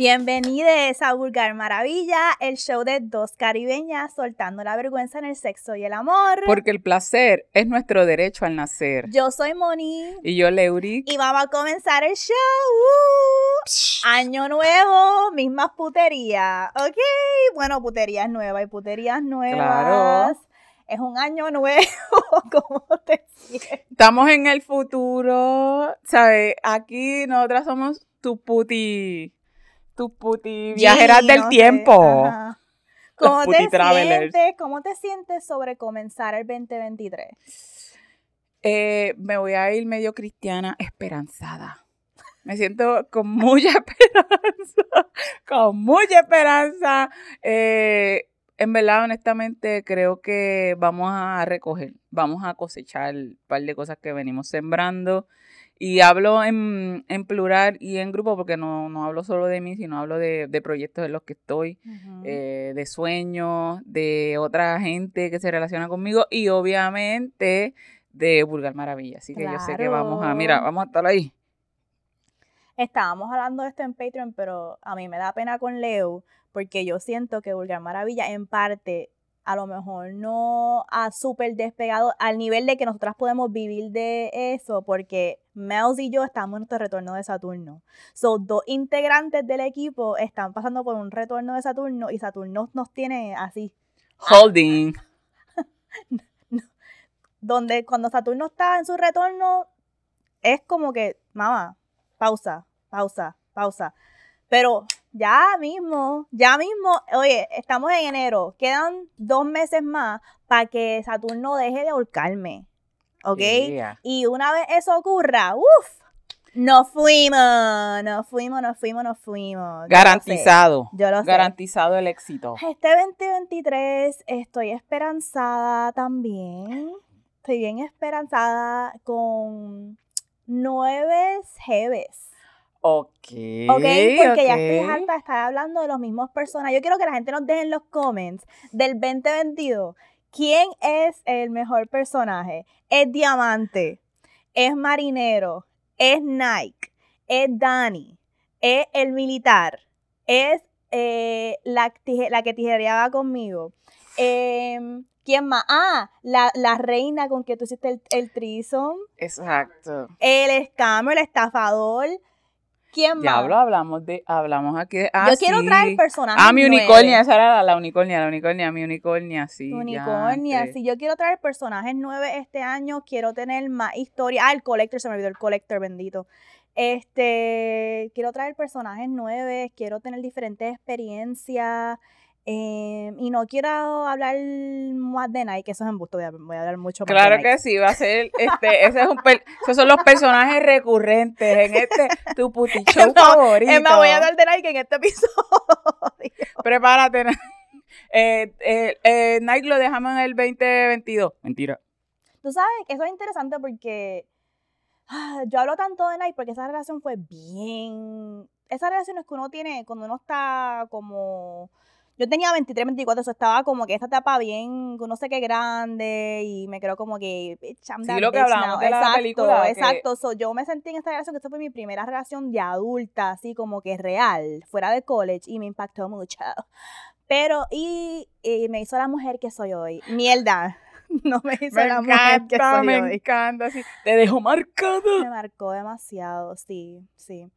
Bienvenidos a Vulgar Maravilla, el show de dos caribeñas soltando la vergüenza en el sexo y el amor. Porque el placer es nuestro derecho al nacer. Yo soy Moni. Y yo, Leuri. Y vamos a comenzar el show. Año nuevo, mismas puterías. Ok, bueno, puterías nuevas y puterías nuevas. Claro. Es un año nuevo. ¿Cómo te sientes? Estamos en el futuro. ¿Sabes? Aquí nosotras somos tu puti puti viajeras del tiempo. ¿Cómo te, sientes, ¿Cómo te sientes sobre comenzar el 2023? Eh, me voy a ir medio cristiana esperanzada. Me siento con mucha esperanza, con mucha esperanza. Eh, en verdad, honestamente, creo que vamos a recoger, vamos a cosechar un par de cosas que venimos sembrando. Y hablo en, plural y en grupo porque no, no, hablo solo de mí, sino hablo de, proyectos en los que estoy, eh, de sueños, de otra gente que se relaciona conmigo y obviamente de Vulgar Maravilla. Así que yo sé que vamos a, mira, vamos a estar ahí. Estábamos hablando de esto en Patreon, pero a mí me da pena con Leo porque yo siento que Vulgar Maravilla en parte a lo mejor no ha súper despegado al nivel de que nosotras podemos vivir de eso, porque Mels y yo estamos en nuestro retorno de Saturno. Son dos integrantes del equipo están pasando por un retorno de Saturno y Saturno nos tiene así. Holding. Donde cuando Saturno está en su retorno, es como que, mamá, pausa, pausa, pausa. Pero ya mismo, ya mismo, oye, estamos en enero, quedan dos meses más para que Saturno deje de ahorcarme, ¿ok? Y una vez eso ocurra, uff, nos fuimos, nos fuimos, nos fuimos, nos fuimos. Garantizado. Yo lo sé. Garantizado el éxito. Este 2023 estoy esperanzada también. Estoy bien esperanzada con nueve jeves. Ok. Ok, porque ya estoy harta de estar hablando de los mismos personajes. Yo quiero que la gente nos deje en los comments del 2022 quién es el mejor personaje. ¿Es Diamante? ¿Es Marinero? ¿Es Nike? ¿Es Dani? ¿Es el militar? ¿Es eh, la, la, que tijereaba conmigo? Em, ¿Quién más? Ah, la, reina con que tú hiciste el, el trison. Exacto. El scammer, el estafador. ¿Quién más? Diablo, hablamos de, hablamos aquí de. Ah, Yo quiero traer personajes. Ah, mi unicornia, esa era la, unicornia, la unicornia, mi unicornia, sí. Unicornia, sí. Yo quiero traer personajes nueve este año, quiero tener más historia. Ah, el collector, se me olvidó el collector, bendito. Este, quiero traer personajes nueve, quiero tener diferentes experiencias. Em, y no quiero hablar más de Nike, que eso es embusto, voy a, voy a hablar mucho más Claro que sí, va a ser, este, ese es un esos son los personajes recurrentes en este tu puti show favorito. me voy a hablar de Nike en este episodio. Prepárate. Eh, eh, eh, Nike lo dejamos en el 2022. Mentira. Tú sabes que eso es interesante porque ah, yo hablo tanto de Nike porque esa relación fue bien... Esas relaciones que uno tiene cuando uno está como yo tenía 23, 24, eso estaba como que esta etapa bien, no sé qué grande, y me creo como que. Sí, lo que hablamos de exacto, la película. Exacto, yo me sentí en esta relación, que esta fue mi primera relación de adulta, así como que real, fuera de college, y me impactó mucho. Pero, y, me hizo la mujer que soy hoy. Mierda. No me hizo la mujer que soy me hoy. Me encanta, sí. Te dejó marcado. Me marcó demasiado, sí, sí.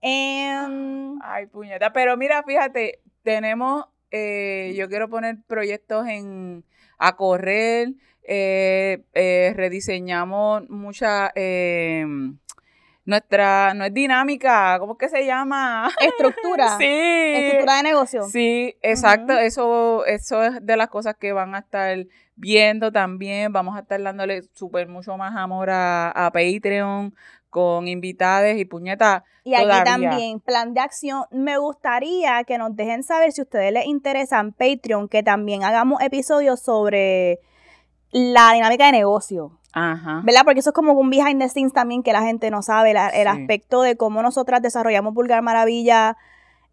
Em, Ay, puñeta. Pero mira, fíjate, tenemos eh, yo quiero poner proyectos en a correr, eh, eh, rediseñamos mucha nuestra, no es dinámica, ¿cómo que se llama? Estructura. sí. Estructura de negocio. Sí, exacto. Eso, eso es de las cosas que van a estar viendo también. Vamos a estar dándole súper mucho más amor a, a Patreon con invitadas y puñetas. Y aquí también, plan de acción. Me gustaría que nos dejen saber si a ustedes les interesa en Patreon que también hagamos episodios sobre la dinámica de negocio. Ajá. ¿Verdad? Porque eso es como un behind the scenes también que la gente no sabe, el aspecto de cómo nosotras desarrollamos Vulgar Maravilla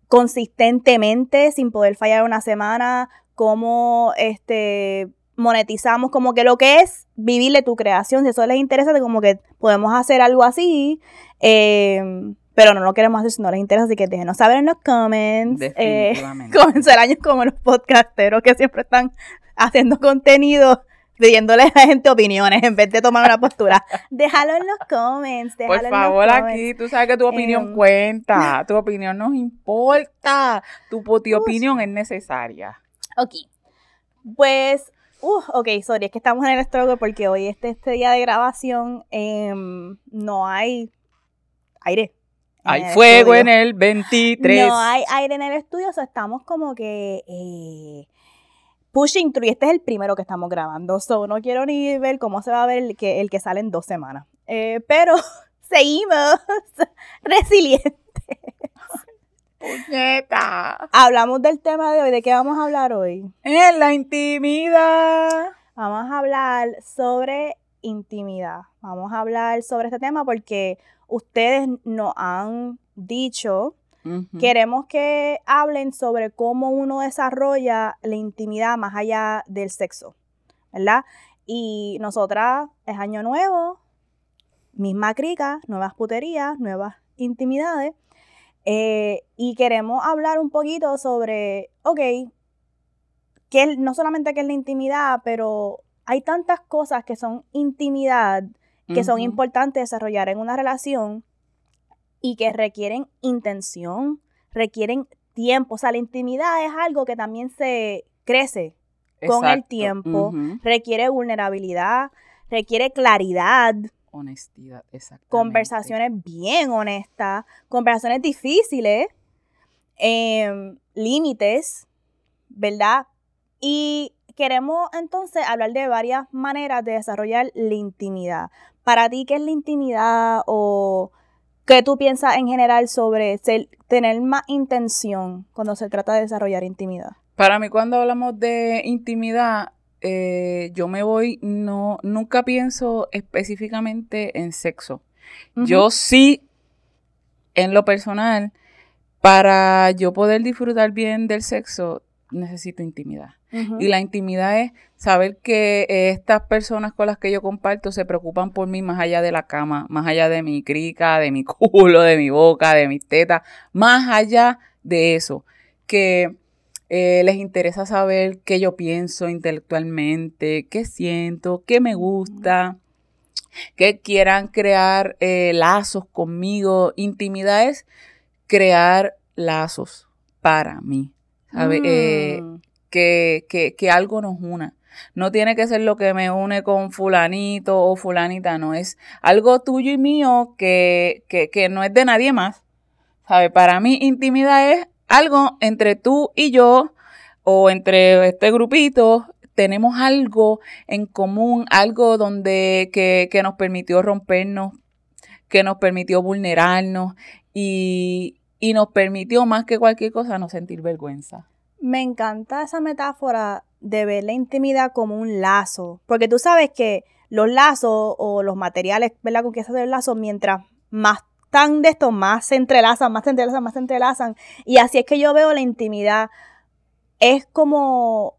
consistentemente, sin poder fallar una semana, cómo este monetizamos como que lo que es vivirle tu creación, si eso les interesa, de como que podemos hacer algo así, em, pero no lo queremos hacer si no les interesa, así que déjenos saber en los comments. Eh, comenzar años como los podcasteros que siempre están haciendo contenido pidiéndole a la gente opiniones en vez de tomar una postura. Déjalo en los comments. Déjalo Por en los favor, comments. aquí tú sabes que tu opinión Em. cuenta, tu opinión nos importa, tu, tu opinión es necesaria. Ok. Pues, uh, ok, sorry, es que estamos en el struggle porque hoy este, este día de grabación em, no hay aire. Hay fuego estudio. en el 23. No hay aire en el estudio, o sea, estamos como que eh, pushing through. Y este es el primero que estamos grabando. So, no quiero ni ver cómo se va a ver el que, el que sale en dos semanas. Eh, pero seguimos resilientes. Puñeta. Hablamos del tema de hoy. ¿De qué vamos a hablar hoy? En la intimidad. Vamos a hablar sobre intimidad. Vamos a hablar sobre este tema porque ustedes nos han dicho. Queremos que hablen sobre cómo uno desarrolla la intimidad más allá del sexo, ¿verdad? Y nosotras es año nuevo, misma crica, nuevas puterías, nuevas intimidades. Eh, y queremos hablar un poquito sobre, ok, que es- no solamente que es la intimidad, pero hay tantas cosas que son intimidad que son importantes desarrollar en una relación y que requieren intención, requieren tiempo. O sea, la intimidad es algo que también se crece con el tiempo, requiere vulnerabilidad, requiere claridad, Honestidad, exactamente. conversaciones bien honestas, conversaciones difíciles, em, límites, ¿verdad? Y queremos entonces hablar de varias maneras de desarrollar la intimidad. Para ti, ¿qué es la intimidad o qué tú piensas en general sobre ser- tener más intención cuando se trata de desarrollar intimidad? Para mí, cuando hablamos de intimidad, eh, yo me voy, no, nunca pienso específicamente en sexo. Yo sí, en lo personal, para yo poder disfrutar bien del sexo, necesito intimidad. Y la intimidad es saber que eh, estas personas con las que yo comparto se preocupan por mí más allá de la cama, más allá de mi crica, de mi culo, de mi boca, de mis tetas, más allá de eso. Que eh, les interesa saber qué yo pienso intelectualmente, qué siento, qué me gusta, que quieran crear eh, lazos conmigo. Intimidad es crear lazos para mí. ¿sabe? Eh, Mm. que, que, que algo nos una. No tiene que ser lo que me une con fulanito o fulanita, no es algo tuyo y mío que, que, que no es de nadie más. ¿Sabe? Para mí intimidad es algo entre tú y yo o entre este grupito. Tenemos algo en común, algo donde que, que nos permitió rompernos, que nos permitió vulnerarnos y, y nos permitió más que cualquier cosa no sentir vergüenza. Me encanta esa metáfora de ver la intimidad como un lazo, porque tú sabes que los lazos o los materiales, ¿verdad? Con que se hacen los lazos, mientras más están de esto, más se entrelazan, más se entrelazan, más se entrelazan. Y así es que yo veo la intimidad. Es como,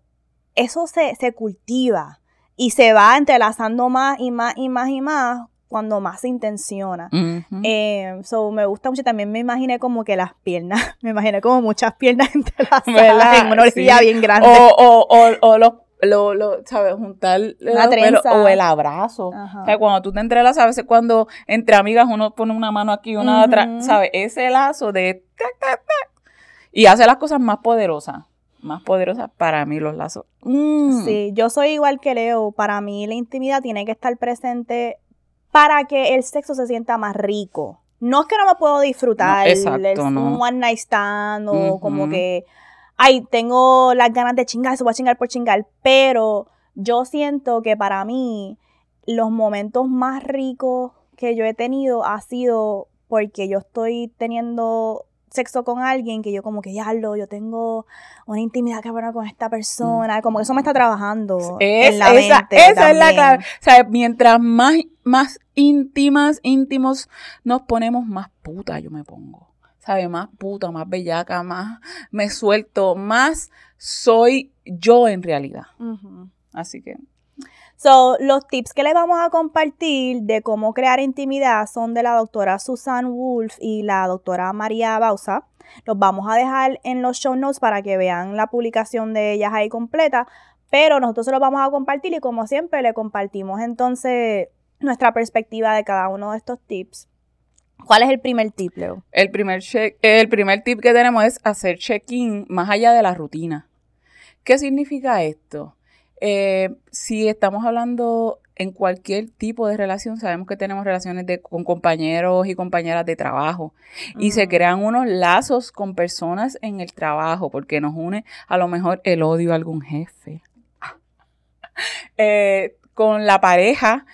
eso se, se cultiva y se va entrelazando más y más y más y más cuando más se intenciona. Eh, so, me gusta mucho. También me imaginé como que las piernas, me imaginé como muchas piernas entrelazadas en una orilla Sí. bien grande. O, o, o, o los, lo, lo, ¿sabes? Juntar pelos, trenza. o el abrazo. Ajá. O sea, cuando tú te entrelazas, a veces cuando entre amigas uno pone una mano aquí y una Ujú. atrás, ¿sabes? Ese lazo de tac, tac, tac, y hace las cosas más poderosas. Más poderosas para mí los lazos. Mm. Sí, yo soy igual que Leo. Para mí la intimidad tiene que estar presente para que el sexo se sienta más rico. No es que no me puedo disfrutar, No, exacto, es no. un one night stand o como Ujú. que, ay, tengo las ganas de chingar, se voy a chingar por chingar, pero yo siento que para mí los momentos más ricos que yo he tenido ha sido porque yo estoy teniendo sexo con alguien que yo como que ya lo, yo tengo una intimidad cabrona con esta persona, como que eso me está trabajando Es- en la esa, mente esa es la clave. O sea, mientras más, más íntimas, íntimos nos ponemos, más puta yo me pongo. ¿Sabes? Más puta, más bellaca, más me suelto, más soy yo en realidad. Así que. So, los tips que les vamos a compartir de cómo crear intimidad son de la doctora Susan Wolf y la doctora María Bausa. Los vamos a dejar en los show notes para que vean la publicación de ellas ahí completa, pero nosotros se los vamos a compartir y como siempre le compartimos entonces nuestra perspectiva de cada uno de estos tips. ¿Cuál es el primer tip, Leo? El primer, el primer tip que tenemos es hacer check-in más allá de la rutina. ¿Qué significa esto? Eh, si estamos hablando en cualquier tipo de relación, sabemos que tenemos relaciones con compañeros y compañeras de trabajo y se crean unos lazos con personas en el trabajo porque nos une a lo mejor el odio a algún jefe. Eh, con la pareja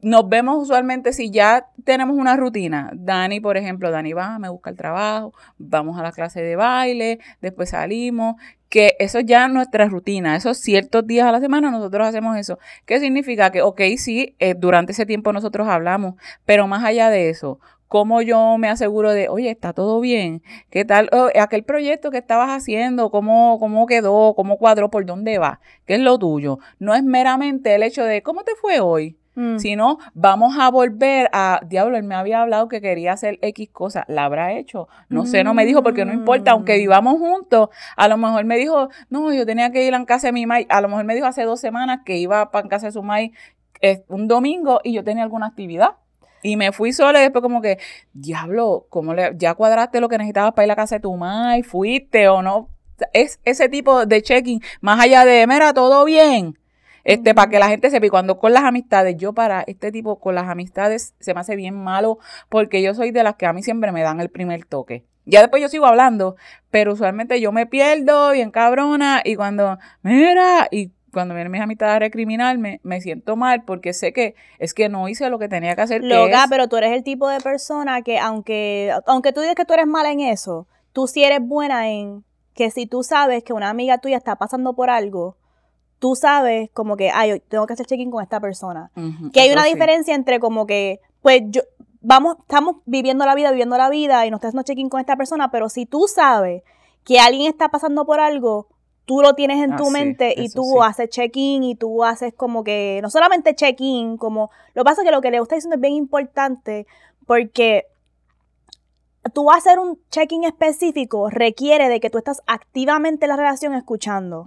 nos vemos usualmente si ya tenemos una rutina. Dani, por ejemplo, Dani va, me busca el trabajo, vamos a la clase de baile, después salimos, que eso ya es nuestra rutina, esos ciertos días a la semana nosotros hacemos eso. ¿Qué significa? Que, ok, sí, eh, durante ese tiempo nosotros hablamos, pero más allá de eso, ¿cómo yo me aseguro de, oye, está todo bien? ¿Qué tal? Oh, aquel proyecto que estabas haciendo, ¿cómo, ¿cómo quedó? ¿Cómo cuadró? ¿Por dónde va? ¿Qué es lo tuyo? No es meramente el hecho de, ¿cómo te fue hoy? Mm. sino vamos a volver a, diablo, él me había hablado que quería hacer X cosa, la habrá hecho, no sé, no me dijo porque no importa, aunque mm. vivamos juntos, a lo mejor me dijo, no, yo tenía que ir a casa de mi mai, a lo mejor me dijo hace dos semanas que iba para casa de su mai eh, un domingo y yo tenía alguna actividad. Y me fui sola y después como que, diablo, ¿cómo le, ya cuadraste lo que necesitabas para ir a casa de tu mai? ¿Fuiste o no? Es ese tipo de checking, más allá de, mira, todo bien este, para que la gente sepa. Y cuando con las amistades, yo para este tipo, con las amistades, se me hace bien malo porque yo soy de las que a mí siempre me dan el primer toque. Ya después yo sigo hablando, pero usualmente yo me pierdo bien cabrona y cuando, mira, y cuando vienen mis amistades a recriminarme, me siento mal porque sé que es que no hice lo que tenía que hacer. Loca, pero tú eres el tipo de persona que aunque, aunque tú digas que tú eres mala en eso, tú sí eres buena en que si tú sabes que una amiga tuya está pasando por algo, tú sabes como que, ay, yo tengo que hacer check-in con esta persona. que hay una diferencia entre como que, pues yo, vamos, estamos viviendo la vida, viviendo la vida y no estás haciendo check-in con esta persona, pero si tú sabes que alguien está pasando por algo, tú lo tienes en tu ah, mente y tú haces check-in y tú haces como que, no solamente check-in, como, lo que pasa es que lo que le está diciendo es bien importante porque tú hacer un check-in específico requiere de que tú estás activamente en la relación escuchando,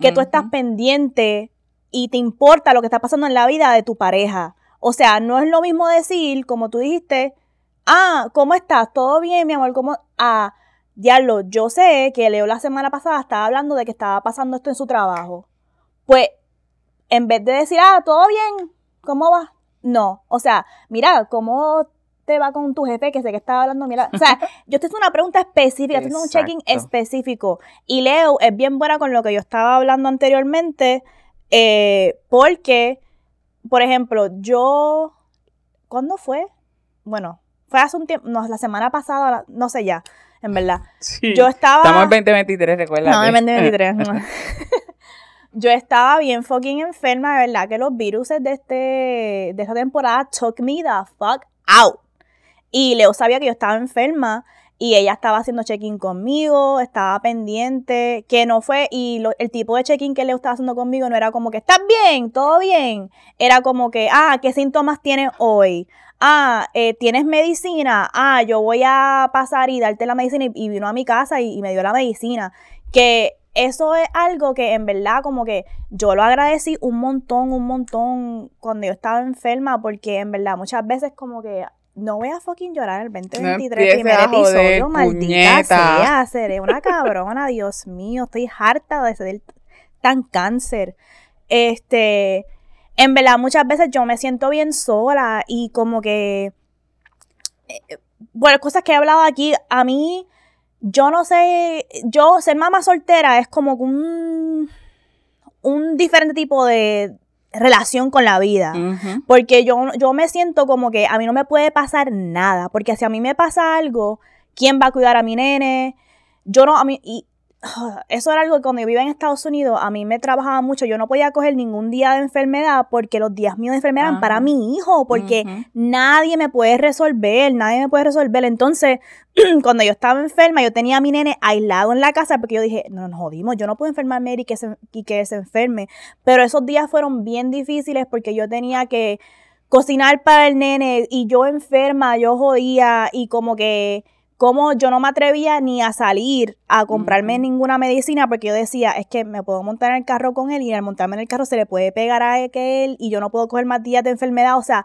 que tú estás pendiente y te importa lo que está pasando en la vida de tu pareja. O sea, no es lo mismo decir, como tú dijiste, ah, ¿cómo estás? ¿Todo bien, mi amor? ¿Cómo? Ah, diablo, yo sé que Leo la semana pasada estaba hablando de que estaba pasando esto en su trabajo. Pues, en vez de decir, ah, todo bien, ¿cómo va? No, o sea, mira, ¿cómo te va con tu jefe que sé que estaba hablando, mira, o sea, yo te hice una pregunta específica, te hice un check-in específico. Y Leo es bien buena con lo que yo estaba hablando anteriormente, eh, porque, por ejemplo, yo, ¿cuándo fue? Bueno, fue hace un tiempo, no, la semana pasada, no sé ya, en verdad. Yo estaba... Estamos en 2023, recuerda. No, en 2023. yo estaba bien fucking enferma, de verdad, que los virus de, este, de esta temporada took me the fuck out. Y Leo sabía que yo estaba enferma y ella estaba haciendo check-in conmigo, estaba pendiente, que no fue, y el tipo de check-in que Leo estaba haciendo conmigo no era como que, ¿estás bien? ¿Todo bien? Era como que, ah, ¿qué síntomas tienes hoy? Ah, eh, ¿tienes medicina? Ah, yo voy a pasar y darte la medicina y, vino a mi casa y, y me dio la medicina. Que eso es algo que en verdad como que yo lo agradecí un montón, un montón cuando yo estaba enferma, porque en verdad muchas veces como que no voy a fucking llorar el 2023, primer episodio, maldita sea, seré una cabrona, Dios mío, estoy harta de ser tan cáncer. Este, en verdad, muchas veces yo me siento bien sola y como que, eh, bueno, cosas que he hablado aquí, a mí, yo no sé, yo ser mamá soltera es como un, un diferente tipo de, relación con la vida. Porque yo, yo me siento como que a mí no me puede pasar nada. Porque si a mí me pasa algo, ¿quién va a cuidar a mi nene? Yo no, a mí, y eso era algo que cuando yo vivía en Estados Unidos, a mí me trabajaba mucho. Yo no podía coger ningún día de enfermedad porque los días míos de enfermedad eran para mi hijo, porque nadie me puede resolver, nadie me puede resolver. Entonces, cuando yo estaba enferma, yo tenía a mi nene aislado en la casa porque yo dije, no nos jodimos, yo no puedo enfermarme y que se, y que se enferme. Pero esos días fueron bien difíciles porque yo tenía que cocinar para el nene y yo enferma, yo jodía y como que como yo no me atrevía ni a salir a comprarme ninguna medicina porque yo decía, es que me puedo montar en el carro con él y al montarme en el carro se le puede pegar a él y yo no puedo coger más días de enfermedad, o sea,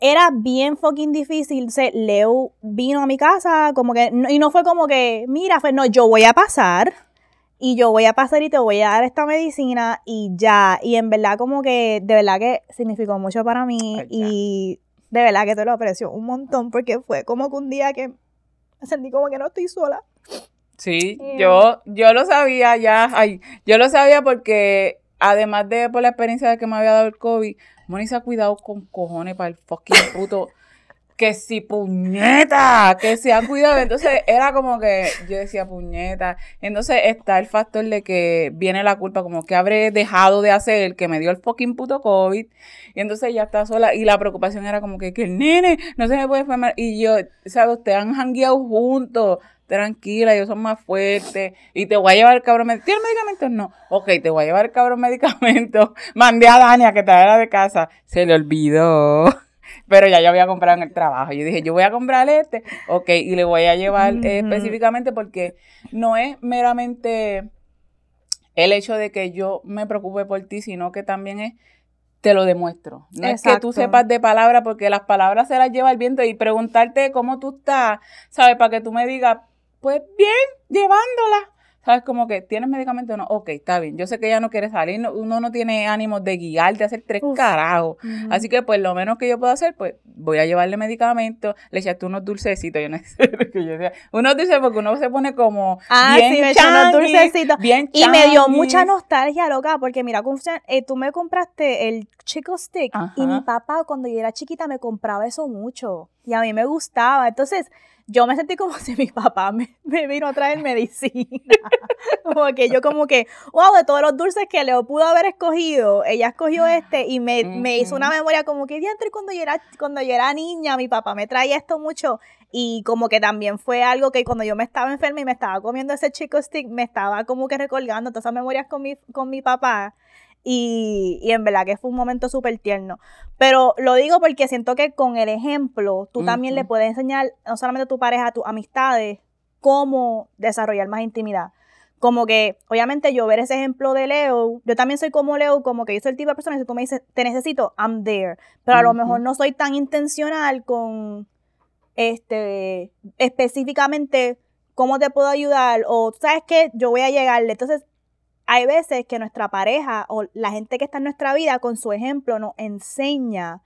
era bien fucking difícil. Leo vino a mi casa como que, y no fue como que, mira, fue, no, yo voy a pasar y yo voy a pasar y te voy a dar esta medicina y ya, y en verdad como que, de verdad que significó mucho para mí y de verdad que te lo aprecio un montón porque fue como que un día que sentí como que no estoy sola. Sí, yo, yo lo sabía ya, ay, yo lo sabía porque además de por la experiencia de que me había dado el COVID, Moni se ha cuidado con cojones para el fucking puto que si puñeta, que se han cuidado. Entonces era como que yo decía puñeta. Entonces está el factor de que viene la culpa, como que habré dejado de hacer, que me dio el fucking puto COVID. Y entonces ya está sola. Y la preocupación era como que, que el nene no se me puede enfermar. Y yo, ¿sabes? Ustedes han jangueado juntos. Tranquila, yo soy más fuerte. Y te voy a llevar el cabrón medicamento. ¿Tienes medicamentos? No. Ok, te voy a llevar el cabrón medicamento. Mandé a Dania que trajera de casa. Se le olvidó pero ya yo había comprado en el trabajo. Yo dije, yo voy a comprar este, ok, y le voy a llevar eh, específicamente porque no es meramente el hecho de que yo me preocupe por ti, sino que también es te lo demuestro. No es que tú sepas de palabras, porque las palabras se las lleva el viento y preguntarte cómo tú estás, ¿sabes? Para que tú me digas, pues bien, llevándola. ¿Sabes? Como que, ¿tienes medicamento o no? Ok, está bien. Yo sé que ella no quiere salir, uno no tiene ánimos de guiar, de hacer tres carajos. Así que, pues, lo menos que yo puedo hacer, pues, voy a llevarle medicamento, le echaste unos dulcecitos, yo no sé que yo decía, unos dulces porque uno se pone como ah, bien sí, me unos dulcecitos. Bien y me dio mucha nostalgia, loca, porque mira, eh, tú me compraste el Chico Stick y mi papá cuando yo era chiquita me compraba eso mucho y a mí me gustaba. Entonces, yo me sentí como si mi papá me, vino a traer medicina. como que yo como que, wow, de todos los dulces que Leo pudo haber escogido, ella escogió este y me, hizo una memoria como que diantre cuando yo era cuando yo era niña, mi papá me traía esto mucho y como que también fue algo que cuando yo me estaba enferma y me estaba comiendo ese chico stick, me estaba como que recordando todas esas memorias con mi, con mi papá. Y, en verdad que fue un momento súper tierno. Pero lo digo porque siento que con el ejemplo tú también le puedes enseñar no solamente a tu pareja, a tus amistades, cómo desarrollar más intimidad. Como que, obviamente, yo ver ese ejemplo de Leo, yo también soy como Leo, como que yo soy el tipo de persona que si tú me dices, te necesito, I'm there. Pero a lo mejor no soy tan intencional con, este, específicamente cómo te puedo ayudar o, ¿sabes qué? Yo voy a llegarle. Entonces, hay veces que nuestra pareja o la gente que está en nuestra vida con su ejemplo nos enseña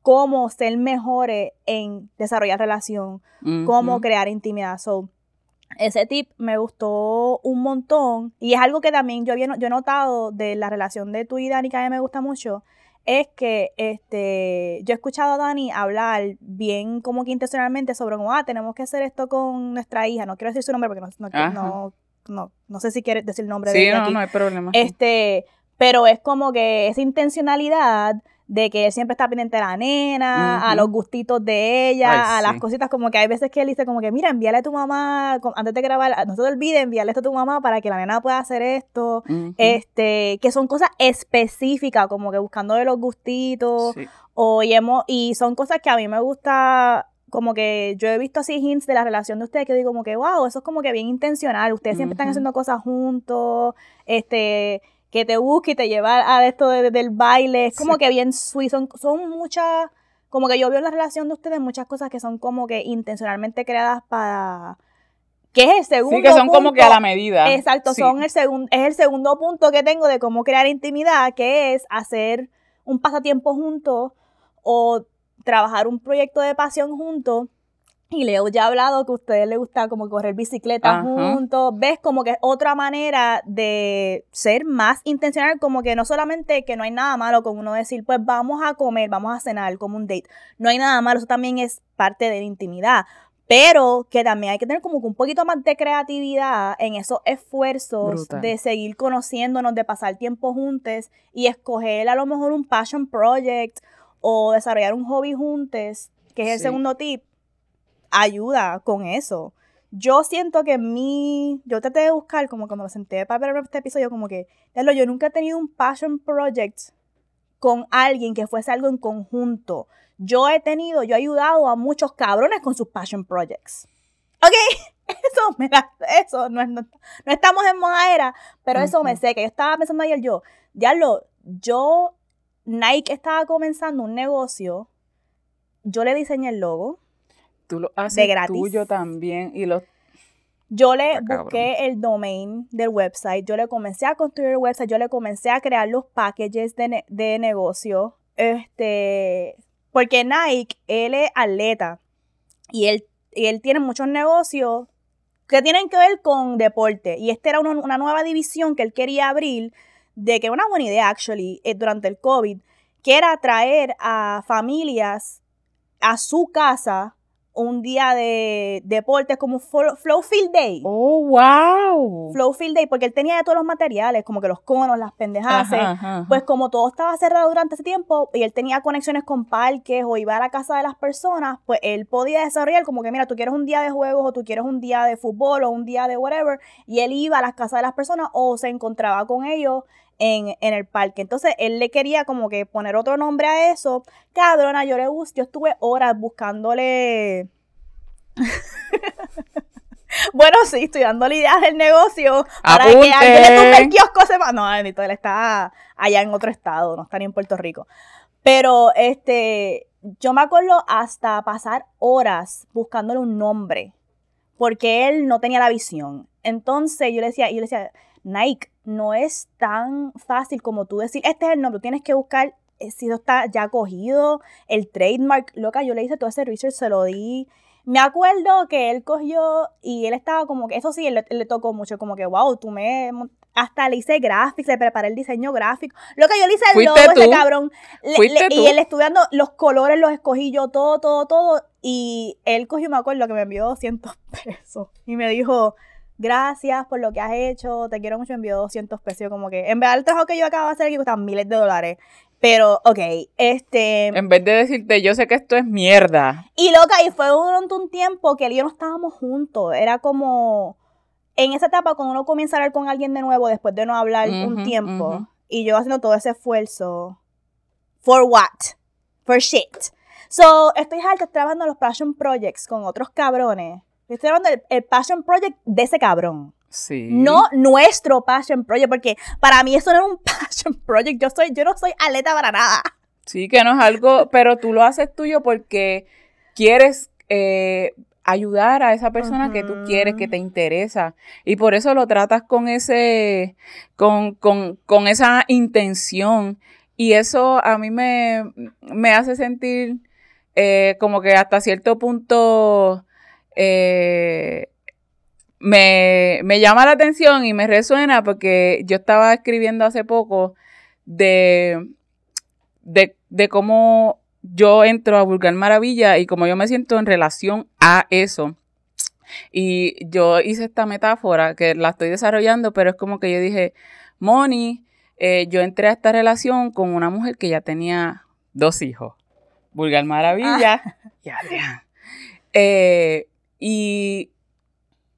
cómo ser mejores en desarrollar relación, cómo crear intimidad. So, ese tip me gustó un montón y es algo que también yo, había, yo he notado de la relación de tú y Dani que a mí me gusta mucho es que este, yo he escuchado a Dani hablar bien como que intencionalmente sobre cómo, ah, tenemos que hacer esto con nuestra hija, no quiero decir su nombre porque no, no, no, no sé si quieres decir el nombre de ella. Sí, no, no hay problema. Este, pero es como que esa intencionalidad de que él siempre está pendiente de la nena, a los gustitos de ella, a las cositas como que hay veces que él dice como que, mira, envíale a tu mamá, antes de grabar, no se te olvide envíale esto a tu mamá para que la nena pueda hacer esto, este, que son cosas específicas, como que buscando de los gustitos, o y, y son cosas que a mí me gusta como que yo he visto así hints de la relación de ustedes que digo como que, wow, eso es como que bien intencional, ustedes siempre están haciendo cosas juntos, este, que te busque y te lleva a esto del baile, es como que bien sweet, son, son muchas, como que yo veo en la relación de ustedes muchas cosas que son como que intencionalmente creadas para... Que es el segundo Sí, que son como que a la medida. Exacto, son el segundo, es el segundo punto que tengo de cómo crear intimidad, que es hacer un pasatiempo juntos o trabajar un proyecto de pasión juntos. Y Leo ya ha hablado que a ustedes les gusta como correr bicicleta juntos. Ves como que es otra manera de ser más intencional, como que no solamente que no hay nada malo con uno decir, pues vamos a comer, vamos a cenar como un date. No hay nada malo, eso también es parte de la intimidad. pero que también hay que tener como un poquito más de creatividad en esos esfuerzos de seguir conociéndonos, de pasar tiempo juntos y escoger a lo mejor un passion project o desarrollar un hobby juntos, que es el segundo tip, ayuda con eso. Yo siento que mi, yo traté de buscar, como cuando me senté para ver este episodio, como que, yo nunca he tenido un passion project con alguien que fuese algo en conjunto. Yo he tenido, yo he ayudado a muchos cabrones con sus passion projects. ¿Ok? Eso, me eso, no, no, estamos en moda era, pero eso me sé que yo estaba pensando ayer yo, ya lo, yo, Nike estaba comenzando un negocio, yo le diseñé el logo. Tú lo haces de gratis. tuyo también y yo le busqué el domain del website, yo le comencé a construir el website, yo le comencé a crear los packages de, de negocio. Este, porque Nike, él es atleta y él, él tiene muchos negocios que tienen que ver con deporte. Y esta era una, nueva división que él quería abrir, de que una buena idea, actually, eh, durante el COVID, que era traer a familias a su casa un día de deportes como Flow Field Day. Oh, wow. Flow Field Day, porque él tenía de todos los materiales, como que los conos, las pendejas. Pues como todo estaba cerrado durante ese tiempo y él tenía conexiones con parques o iba a la casa de las personas, pues él podía desarrollar como que, mira, tú quieres un día de juegos o tú quieres un día de fútbol o un día de whatever. Y él iba a las casas de las personas o se encontraba con ellos en, el parque. Entonces él le quería como que poner otro nombre a eso. Cabrona, yo le yo estuve horas buscándole. bueno, sí, estoy dándole ideas del negocio para que alguien le tumbe el kiosco. Se... No, bendito, él está allá en otro estado, no está ni en Puerto Rico. Pero este, yo me acuerdo hasta pasar horas buscándole un nombre, porque él no tenía la visión. Entonces yo le decía, yo le decía, Nike, no es tan fácil como tú decir, este es el nombre, tienes que buscar eh, si eso está ya cogido, el trademark, loca, yo le hice todo ese research, se lo di. Me acuerdo que él cogió y él estaba como que, eso sí, él, le tocó mucho, como que, wow, tú me, hasta le hice graphics, le preparé el diseño gráfico. Lo que yo le hice el logo, ese cabrón. y él estudiando los colores, los escogí yo, todo, todo, todo. Y él cogió, me acuerdo, que me envió 200 pesos. Y me dijo, gracias por lo que has hecho, te quiero mucho, envío 200 pesos. Como que, en verdad, el trabajo que yo acabo de hacer aquí cuesta miles de dólares. Pero, ok, este... En vez de decirte, yo sé que esto es mierda. Y loca, y fue durante un tiempo que él y yo no estábamos juntos. Era como... En esa etapa, cuando uno comienza a hablar con alguien de nuevo después de no hablar un tiempo, y yo haciendo todo ese esfuerzo. ¿For what? For shit. So, estoy harta trabajando los passion projects con otros cabrones estoy hablando del passion project de ese cabrón. Sí. No nuestro passion project, porque para mí eso no es un passion project. Yo soy, yo no soy atleta para nada. Sí, que no es algo, pero tú lo haces tuyo porque quieres eh, ayudar a esa persona que tú quieres, que te interesa. Y por eso lo tratas con ese, con, con, con esa intención. Y eso a mí me, me hace sentir eh, como que hasta cierto punto eh, me, llama la atención y me resuena porque yo estaba escribiendo hace poco de, de, cómo yo entro a Vulgar Maravilla y cómo yo me siento en relación a eso. Y yo hice esta metáfora que la estoy desarrollando, pero es como que yo dije, Moni, eh, yo entré a esta relación con una mujer que ya tenía dos hijos, Vulgar Maravilla ah. y Adrián. Eh, y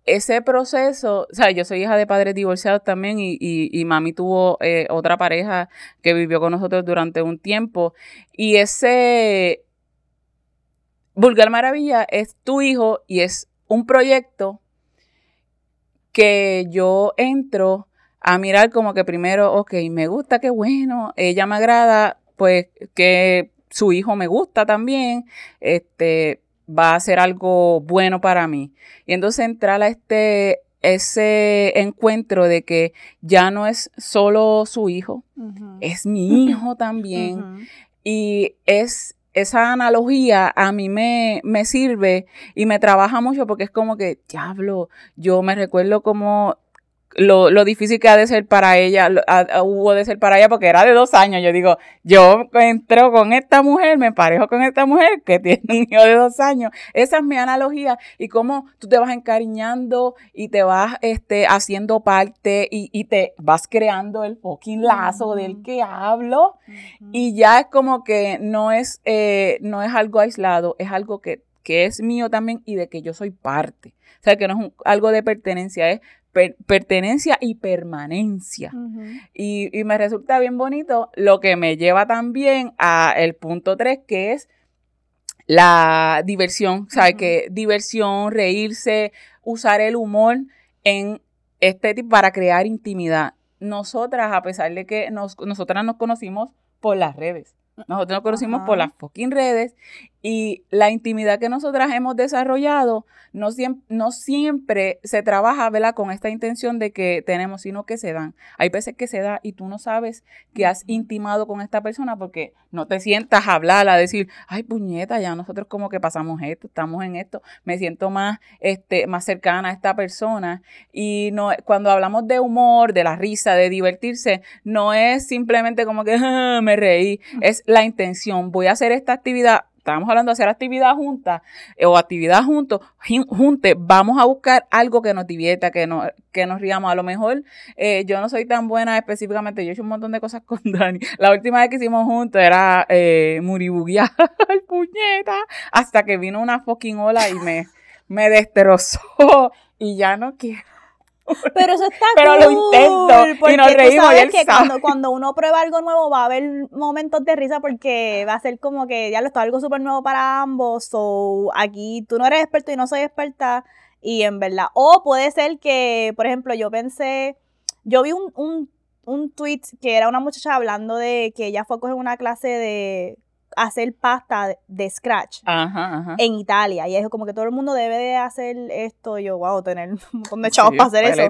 ese proceso, o sea, yo soy hija de padres divorciados también y, y, mami tuvo eh, otra pareja que vivió con nosotros durante un tiempo. Y ese Vulgar Maravilla es tu hijo y es un proyecto que yo entro a mirar como que primero, ok, me gusta, qué bueno, ella me agrada, pues que su hijo me gusta también, este, va a ser algo bueno para mí. Y entonces entrar a este ese encuentro de que ya no es solo su hijo, es mi hijo también. Y es esa analogía a mí me, me, sirve y me trabaja mucho porque es como que, diablo, yo me recuerdo como lo, lo, difícil que ha de ser para ella, hubo de ser para ella porque era de dos años. Yo digo, yo entro con esta mujer, me parejo con esta mujer que tiene un hijo de dos años. Esa es mi analogía y cómo tú te vas encariñando y te vas este, haciendo parte y, y te vas creando el fucking lazo del que hablo y ya es como que no es, eh, no es algo aislado, es algo que, que es mío también y de que yo soy parte. O sea, que no es algo de pertenencia, es pertenencia y permanencia. y, me resulta bien bonito lo que me lleva también a el punto 3, que es la diversión, ¿sabes? Que diversión, reírse, usar el humor en este tipo para crear intimidad. Nosotras, a pesar de que nos, nosotras nos conocimos por las redes, nosotros nos conocimos por las fucking redes y la intimidad que nosotras hemos desarrollado no siempre, no siempre se trabaja ¿verdad? con esta intención de que tenemos, sino que se dan. Hay veces que se da y tú no sabes que has intimado con esta persona porque no te sientas a hablar, a decir, ay puñeta, ya nosotros como que pasamos esto, estamos en esto, me siento más, este, más cercana a esta persona. Y no, cuando hablamos de humor, de la risa, de divertirse, no es simplemente como que me reí, es la intención, voy a hacer esta actividad estábamos hablando de hacer actividad juntas eh, o actividad juntos, junte, vamos a buscar algo que nos divierta, que nos, que nos riamos. A lo mejor eh, yo no soy tan buena específicamente, yo he hecho un montón de cosas con Dani. La última vez que hicimos juntos era eh, muribuguear, puñeta, hasta que vino una fucking ola y me, me destrozó y ya no quiero. Pero eso está Pero lo intento y nos reímos y que cuando, cuando, uno prueba algo nuevo va a haber momentos de risa porque va a ser como que ya lo está algo súper nuevo para ambos. O aquí tú no eres experto y no soy experta y en verdad. O puede ser que, por ejemplo, yo pensé, yo vi un, un, un tweet que era una muchacha hablando de que ella fue a coger una clase de hacer pasta de scratch en Italia. Y es como que todo el mundo debe de hacer esto. Y yo, wow, tener un montón de chavos para hacer eso.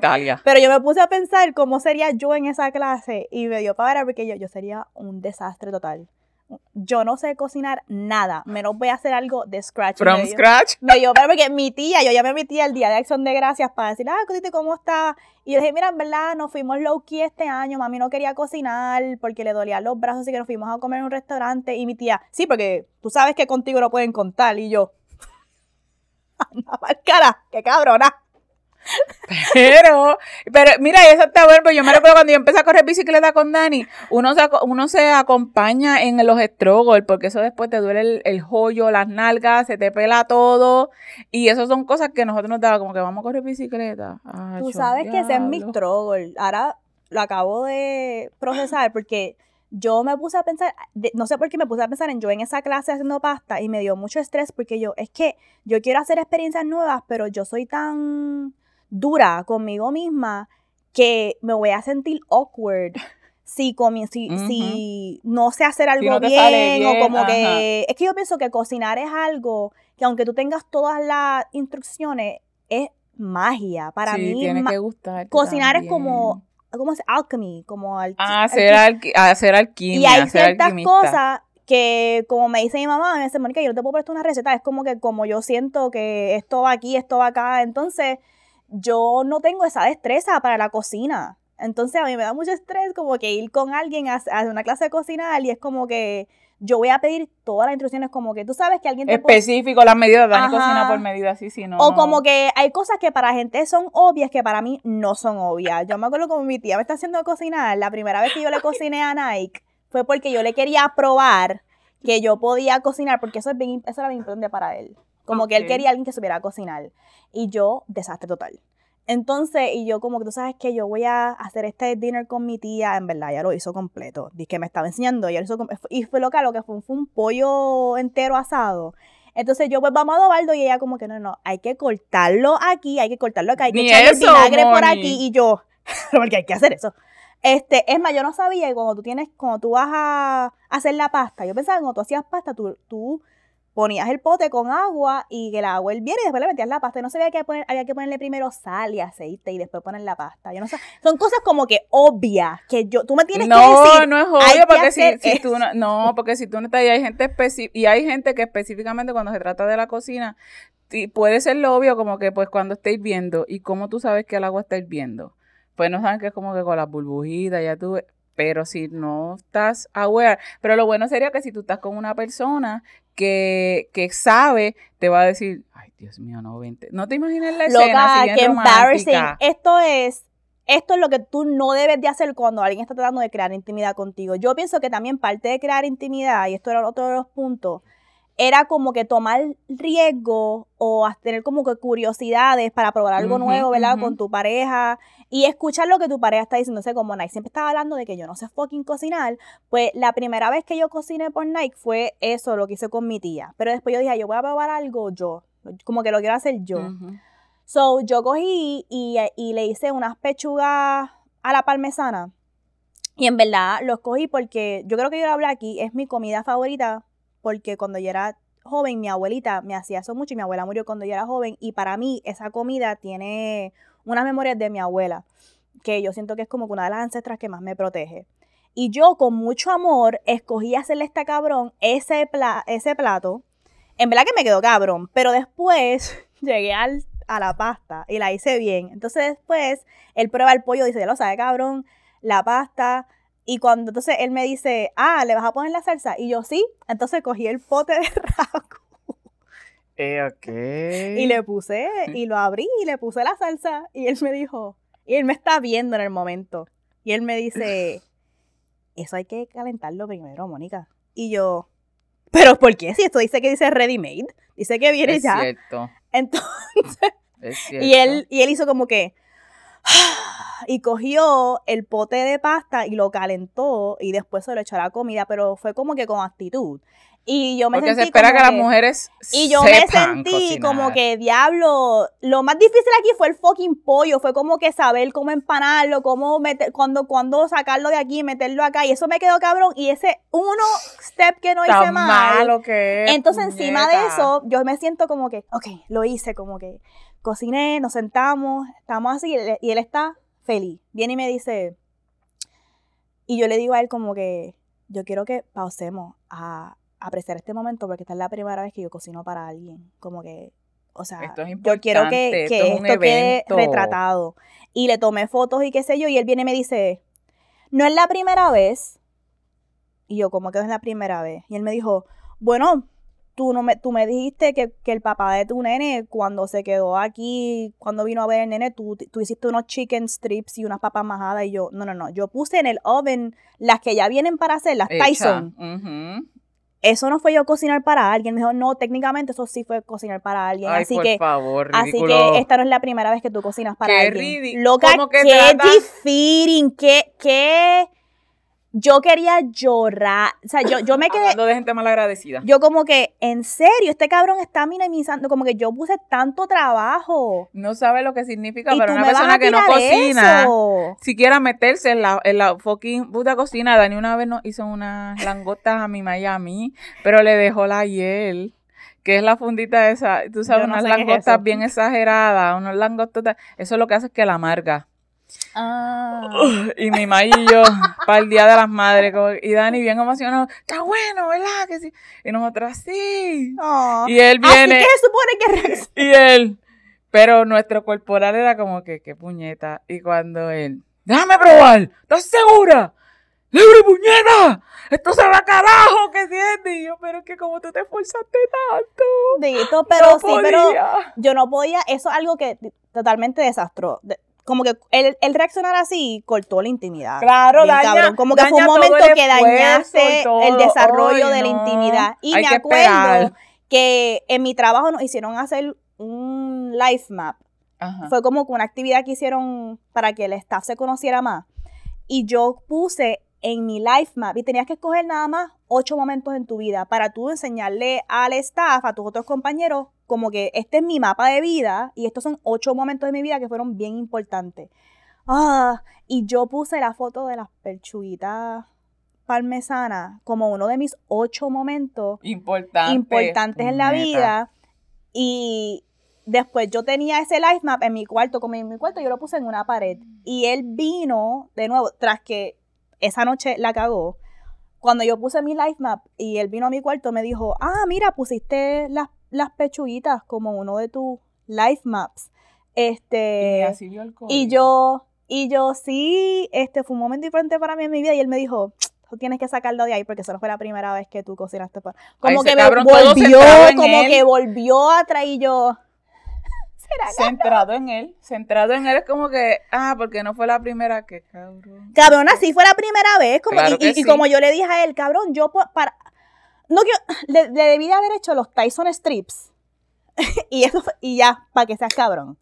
Pero yo me puse a pensar cómo sería yo en esa clase y me dio para ver porque yo, yo sería un desastre total yo no sé cocinar nada, menos voy a hacer algo de scratch. From scratch. Me dio, pero porque mi tía, yo llamé a mi tía el día de acción de gracias para decir, ah, Cosite, ¿cómo está? Y yo dije, mira, en verdad, nos fuimos low key este año, mami no quería cocinar porque le dolían los brazos, así que nos fuimos a comer en un restaurante. Y mi tía, sí, porque tú sabes que contigo no pueden contar. Y yo, anda, cara, qué cabrona. Pero, pero mira, eso está bueno, yo me recuerdo cuando yo empecé a correr bicicleta con Dani, uno se, uno se acompaña en los struggles, porque eso después te duele el, el joyo, las nalgas, se te pela todo, y eso son cosas que nosotros nos daba como que vamos a correr bicicleta. Tú sabes que ese es mi struggle, ahora lo acabo de procesar porque yo me puse a pensar, no sé por qué me puse a pensar en yo en esa clase haciendo pasta y me dio mucho estrés porque yo, es que yo quiero hacer experiencias nuevas, pero yo soy tan dura conmigo misma que me voy a sentir awkward si, si, si no sé hacer algo bien, o como que... Es que yo pienso que cocinar es algo que aunque tú tengas todas las instrucciones, es magia. Para mí, tiene que gustar. Cocinar es como ¿cómo es? Alchemy, como al, ah, hacer, hacer alquimia. Y hay ciertas cosas que, como me dice mi mamá, me dice, Mónica, yo no te puedo prestar una receta, es como que como yo siento que esto va aquí, esto va acá, entonces yo no tengo esa destreza para la cocina. Entonces a mí me da mucho estrés como que ir con alguien a, hacer una clase de cocinar y es como que yo voy a pedir todas las instrucciones como que tú sabes que alguien te específico las medidas Dani cocina por medida así si no o como que hay cosas que para gente son obvias que para mí no son obvias. Yo me acuerdo como mi tía me está haciendo cocinar la primera vez que yo le cociné a Nike fue porque yo le quería probar que yo podía cocinar porque eso es bien eso era bien importante para él como que él quería a alguien que supiera cocinar. Y yo, desastre total. Entonces, y yo como que tú sabes que yo voy a hacer este dinner con mi tía, en verdad ya lo hizo completo. Dice que me estaba enseñando, y, hizo, y fue lo que, lo que fue, fue un pollo entero asado. Entonces yo pues vamos a adobarlo y ella como que no, no, hay que cortarlo aquí, hay que cortarlo acá, hay que echarle el vinagre por aquí y yo, porque hay que hacer eso. Este, es más, yo no sabía que cuando tú tienes, cuando tú vas a hacer la pasta, yo pensaba que cuando tú hacías pasta, tú, tú ponías el pote con agua y que el agua hirviera y después le metías la pasta. Yo no sabía que poner, había que ponerle primero sal y aceite y después poner la pasta. Yo no sé. Son cosas como que obvias que yo, tú me tienes que decir. No, no es obvio porque si, tú no, no, porque si tú no estás ahí, hay gente y hay gente que específicamente cuando se trata de la cocina, puede ser lo obvio como que pues cuando estés viendo y cómo tú sabes que el agua está hirviendo pues no saben que es como que con las burbujitas, ya tú, pero si no estás aware, pero lo bueno sería que si tú estás con una persona que, que sabe, te va a decir, ay, Dios mío, no, vente. No te imaginas la escena, Loca, qué embarrassing. Esto es, esto es lo que tú no debes de hacer cuando alguien está tratando de crear intimidad contigo. Yo pienso que también parte de crear intimidad, y esto era otro de los puntos, era como que tomar riesgo o tener como que curiosidades para probar algo nuevo, ¿verdad? Con tu pareja y escuchar lo que tu pareja está diciendo. como Nike siempre estaba hablando de que yo no sé fucking cocinar, pues la primera vez que yo cociné por Nike fue eso, lo que hice con mi tía. Pero después yo dije, yo voy a probar algo yo, como que lo quiero hacer yo. So, yo cogí y, y le hice unas pechugas a la parmesana. Y en verdad los cogí porque yo creo que yo lo hablé aquí, es mi comida favorita porque cuando yo era joven, mi abuelita me hacía eso mucho y mi abuela murió cuando yo era joven y para mí esa comida tiene unas memorias de mi abuela, que yo siento que es como una de las ancestras que más me protege. Y yo con mucho amor escogí hacerle a este cabrón ese, ese plato. En verdad que me quedó cabrón, pero después llegué al, a la pasta y la hice bien. Entonces después él prueba el pollo y dice, ya lo sabe cabrón, la pasta, y cuando entonces él me dice, ah, ¿le vas a poner la salsa? Y yo, sí. Entonces cogí el pote de ragu. Eh, ok. Y le puse, y lo abrí y le puse la salsa. Y él me dijo, y él me está viendo en el momento. Y él me dice, eso hay que calentarlo primero, Mónica. Y yo, ¿pero por qué? Si esto dice que dice ready made. Dice que viene es ya. Cierto. Entonces, es cierto. Y él, y él hizo como que, y cogió el pote de pasta y lo calentó y después se lo echó a la comida, pero fue como que con actitud. Y yo me Porque sentí se espera como que, las mujeres Y yo me sentí como que, diablo, lo más difícil aquí fue el fucking pollo, fue como que saber cómo empanarlo, cómo meter, cuando, cuando sacarlo de aquí, meterlo acá, y eso me quedó cabrón, y ese uno step que no hice mal. Malo que entonces encima de eso, yo me siento como que, ok, lo hice, como que cociné, nos sentamos, estamos así, y él está feliz. Viene y me dice, y yo le digo a él como que, yo quiero que pausemos a apreciar este momento porque esta es la primera vez que yo cocino para alguien. Como que, o sea, yo quiero que, esto, quede retratado. Y le tomé fotos y qué sé yo, y él viene y me dice, no es la primera vez. Y yo, como que es la primera vez? Y él me dijo, bueno, tú, no me, tú me dijiste que, el papá de tu nene, cuando se quedó aquí, cuando vino a ver el nene, tú, tú hiciste unos chicken strips y unas papas majadas. Y yo, no, no, no. Yo puse en el oven las que ya vienen para hacer, las Tyson. Eso no fue yo cocinar para alguien. Me dijo, no, técnicamente eso sí fue cocinar para alguien. Ay, así por que, favor, así que esta no es la primera vez que tú cocinas para qué alguien. Loca, qué defeating, qué, qué yo quería llorar. O sea, yo, yo me quedé. Hablando de gente malagradecida. Yo, como que, en serio, este cabrón está minimizando. Como que yo puse tanto trabajo. No sabe lo que significa, pero una persona que no cocina, siquiera meterse en la, en la fucking puta cocina. Dani una vez nos hizo unas langotas a mi Miami, pero le dejó la hiel que es la fundita esa, tú sabes, unas langostas bien exageradas, unos langostas, eso lo que hace es que la amarga. Ah. y mi mamá y yo, para el Día de las Madres, y Dani bien emocionado, está bueno, ¿verdad? Que sí. Y nosotras sí. Oh. Y él viene. Así que supone que Y él, pero nuestro corporal era como que, qué puñeta. Y cuando él, déjame probar, ¿estás segura? ¡Libre puñeta! ¡Esto se va a carajo! ¿Qué sientes? Y yo, pero es que como tú te esforzaste tanto. Dito, pero sí, pero yo no podía. Eso es algo que totalmente desastroso como que él, reaccionar así cortó la intimidad. Claro, daña, Como que fue un momento que dañaste el desarrollo de la intimidad. Y me acuerdo que en mi trabajo nos hicieron hacer un life map. Fue como una actividad que hicieron para que el staff se conociera más. Y yo puse en mi life map y tenías que escoger nada más ocho momentos en tu vida para tú enseñarle al staff, a tus otros compañeros, como que este es mi mapa de vida y estos son ocho momentos de mi vida que fueron bien importantes. Ah, y yo puse la foto de las perchuguitas parmesanas como uno de mis ocho momentos importantes en la vida. Y después yo tenía ese life map en mi cuarto, como en mi cuarto, yo lo puse en una pared. Y él vino de nuevo, tras que esa noche la cagó. Cuando yo puse mi life map y él vino a mi cuarto, me dijo, ah, mira, pusiste las, las pechuguitas como uno de tus life maps. Este, y, y yo, Y yo, sí, este fue un momento diferente para mí en mi vida. Y él me dijo, tienes que sacarlo de ahí porque eso no fue la primera vez que tú cocinaste para... Como que me volvió, como que volvió a traer yo... centrado en él, centrado en él es como que, ah, porque no fue la primera que, cabrón. Cabrón, así fue la primera vez, como, y, como yo le dije a él, cabrón, yo para, no quiero, le, le debí de haber hecho los Tyson Strips, y eso y ya, para que seas cabrón.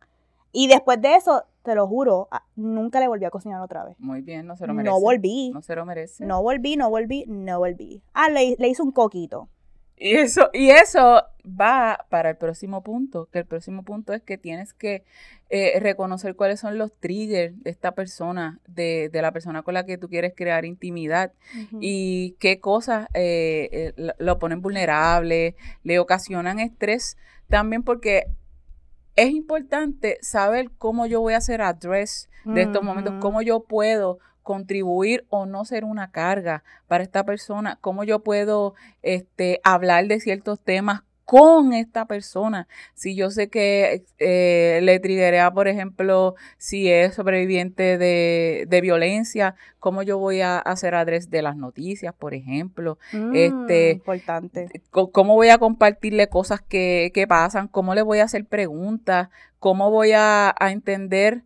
Y después de eso, te lo juro, nunca le volví a cocinar otra vez. Muy bien, no se lo merece. No volví. No se lo merece. No volví, no volví, no volví. Ah, le, le hice un coquito. Y eso, y eso va para el próximo punto, que el próximo punto es que tienes que eh, reconocer cuáles son los triggers de esta persona, de, de, la persona con la que tú quieres crear intimidad y qué cosas eh, eh, lo ponen vulnerable, le ocasionan estrés, también porque es importante saber cómo yo voy a hacer address de estos momentos, cómo yo puedo contribuir o no ser una carga para esta persona, cómo yo puedo este, hablar de ciertos temas con esta persona. Si yo sé que eh, le triggerea, por ejemplo, si es sobreviviente de, de, violencia, cómo yo voy a hacer adres de las noticias, por ejemplo. este, mm, importante. Cómo voy a compartirle cosas que, que, pasan, cómo le voy a hacer preguntas, cómo voy a, a entender.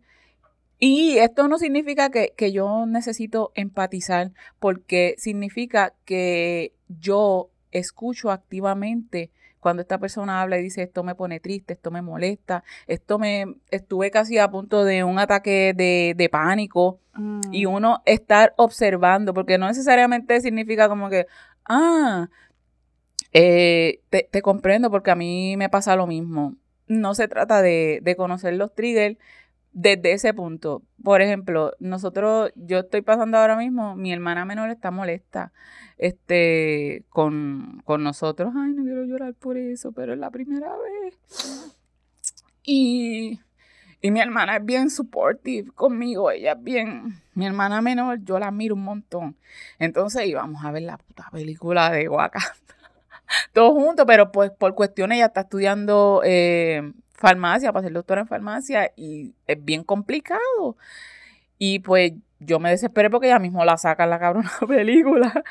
Y esto no significa que, que yo necesito empatizar, porque significa que yo escucho activamente cuando esta persona habla y dice esto me pone triste, esto me molesta, esto me estuve casi a punto de un ataque de, pánico y mm. uno estar observando, porque no necesariamente significa como que, ah, eh, te, te, comprendo porque a mí me pasa lo mismo. No se trata de, de conocer los triggers, desde ese punto. Por ejemplo, nosotros, yo estoy pasando ahora mismo, mi hermana menor está molesta este, con, con nosotros. Ay, no quiero llorar por eso, pero es la primera vez. Y, y mi hermana es bien supportive conmigo, ella es bien, mi hermana menor, yo la miro un montón. Entonces íbamos a ver la puta película de Wakanda. Todos juntos, pero pues por cuestiones ella está estudiando eh, farmacia, para ser doctora en farmacia, y es bien complicado. Y pues yo me desesperé porque ya mismo la sacan la cabrona película.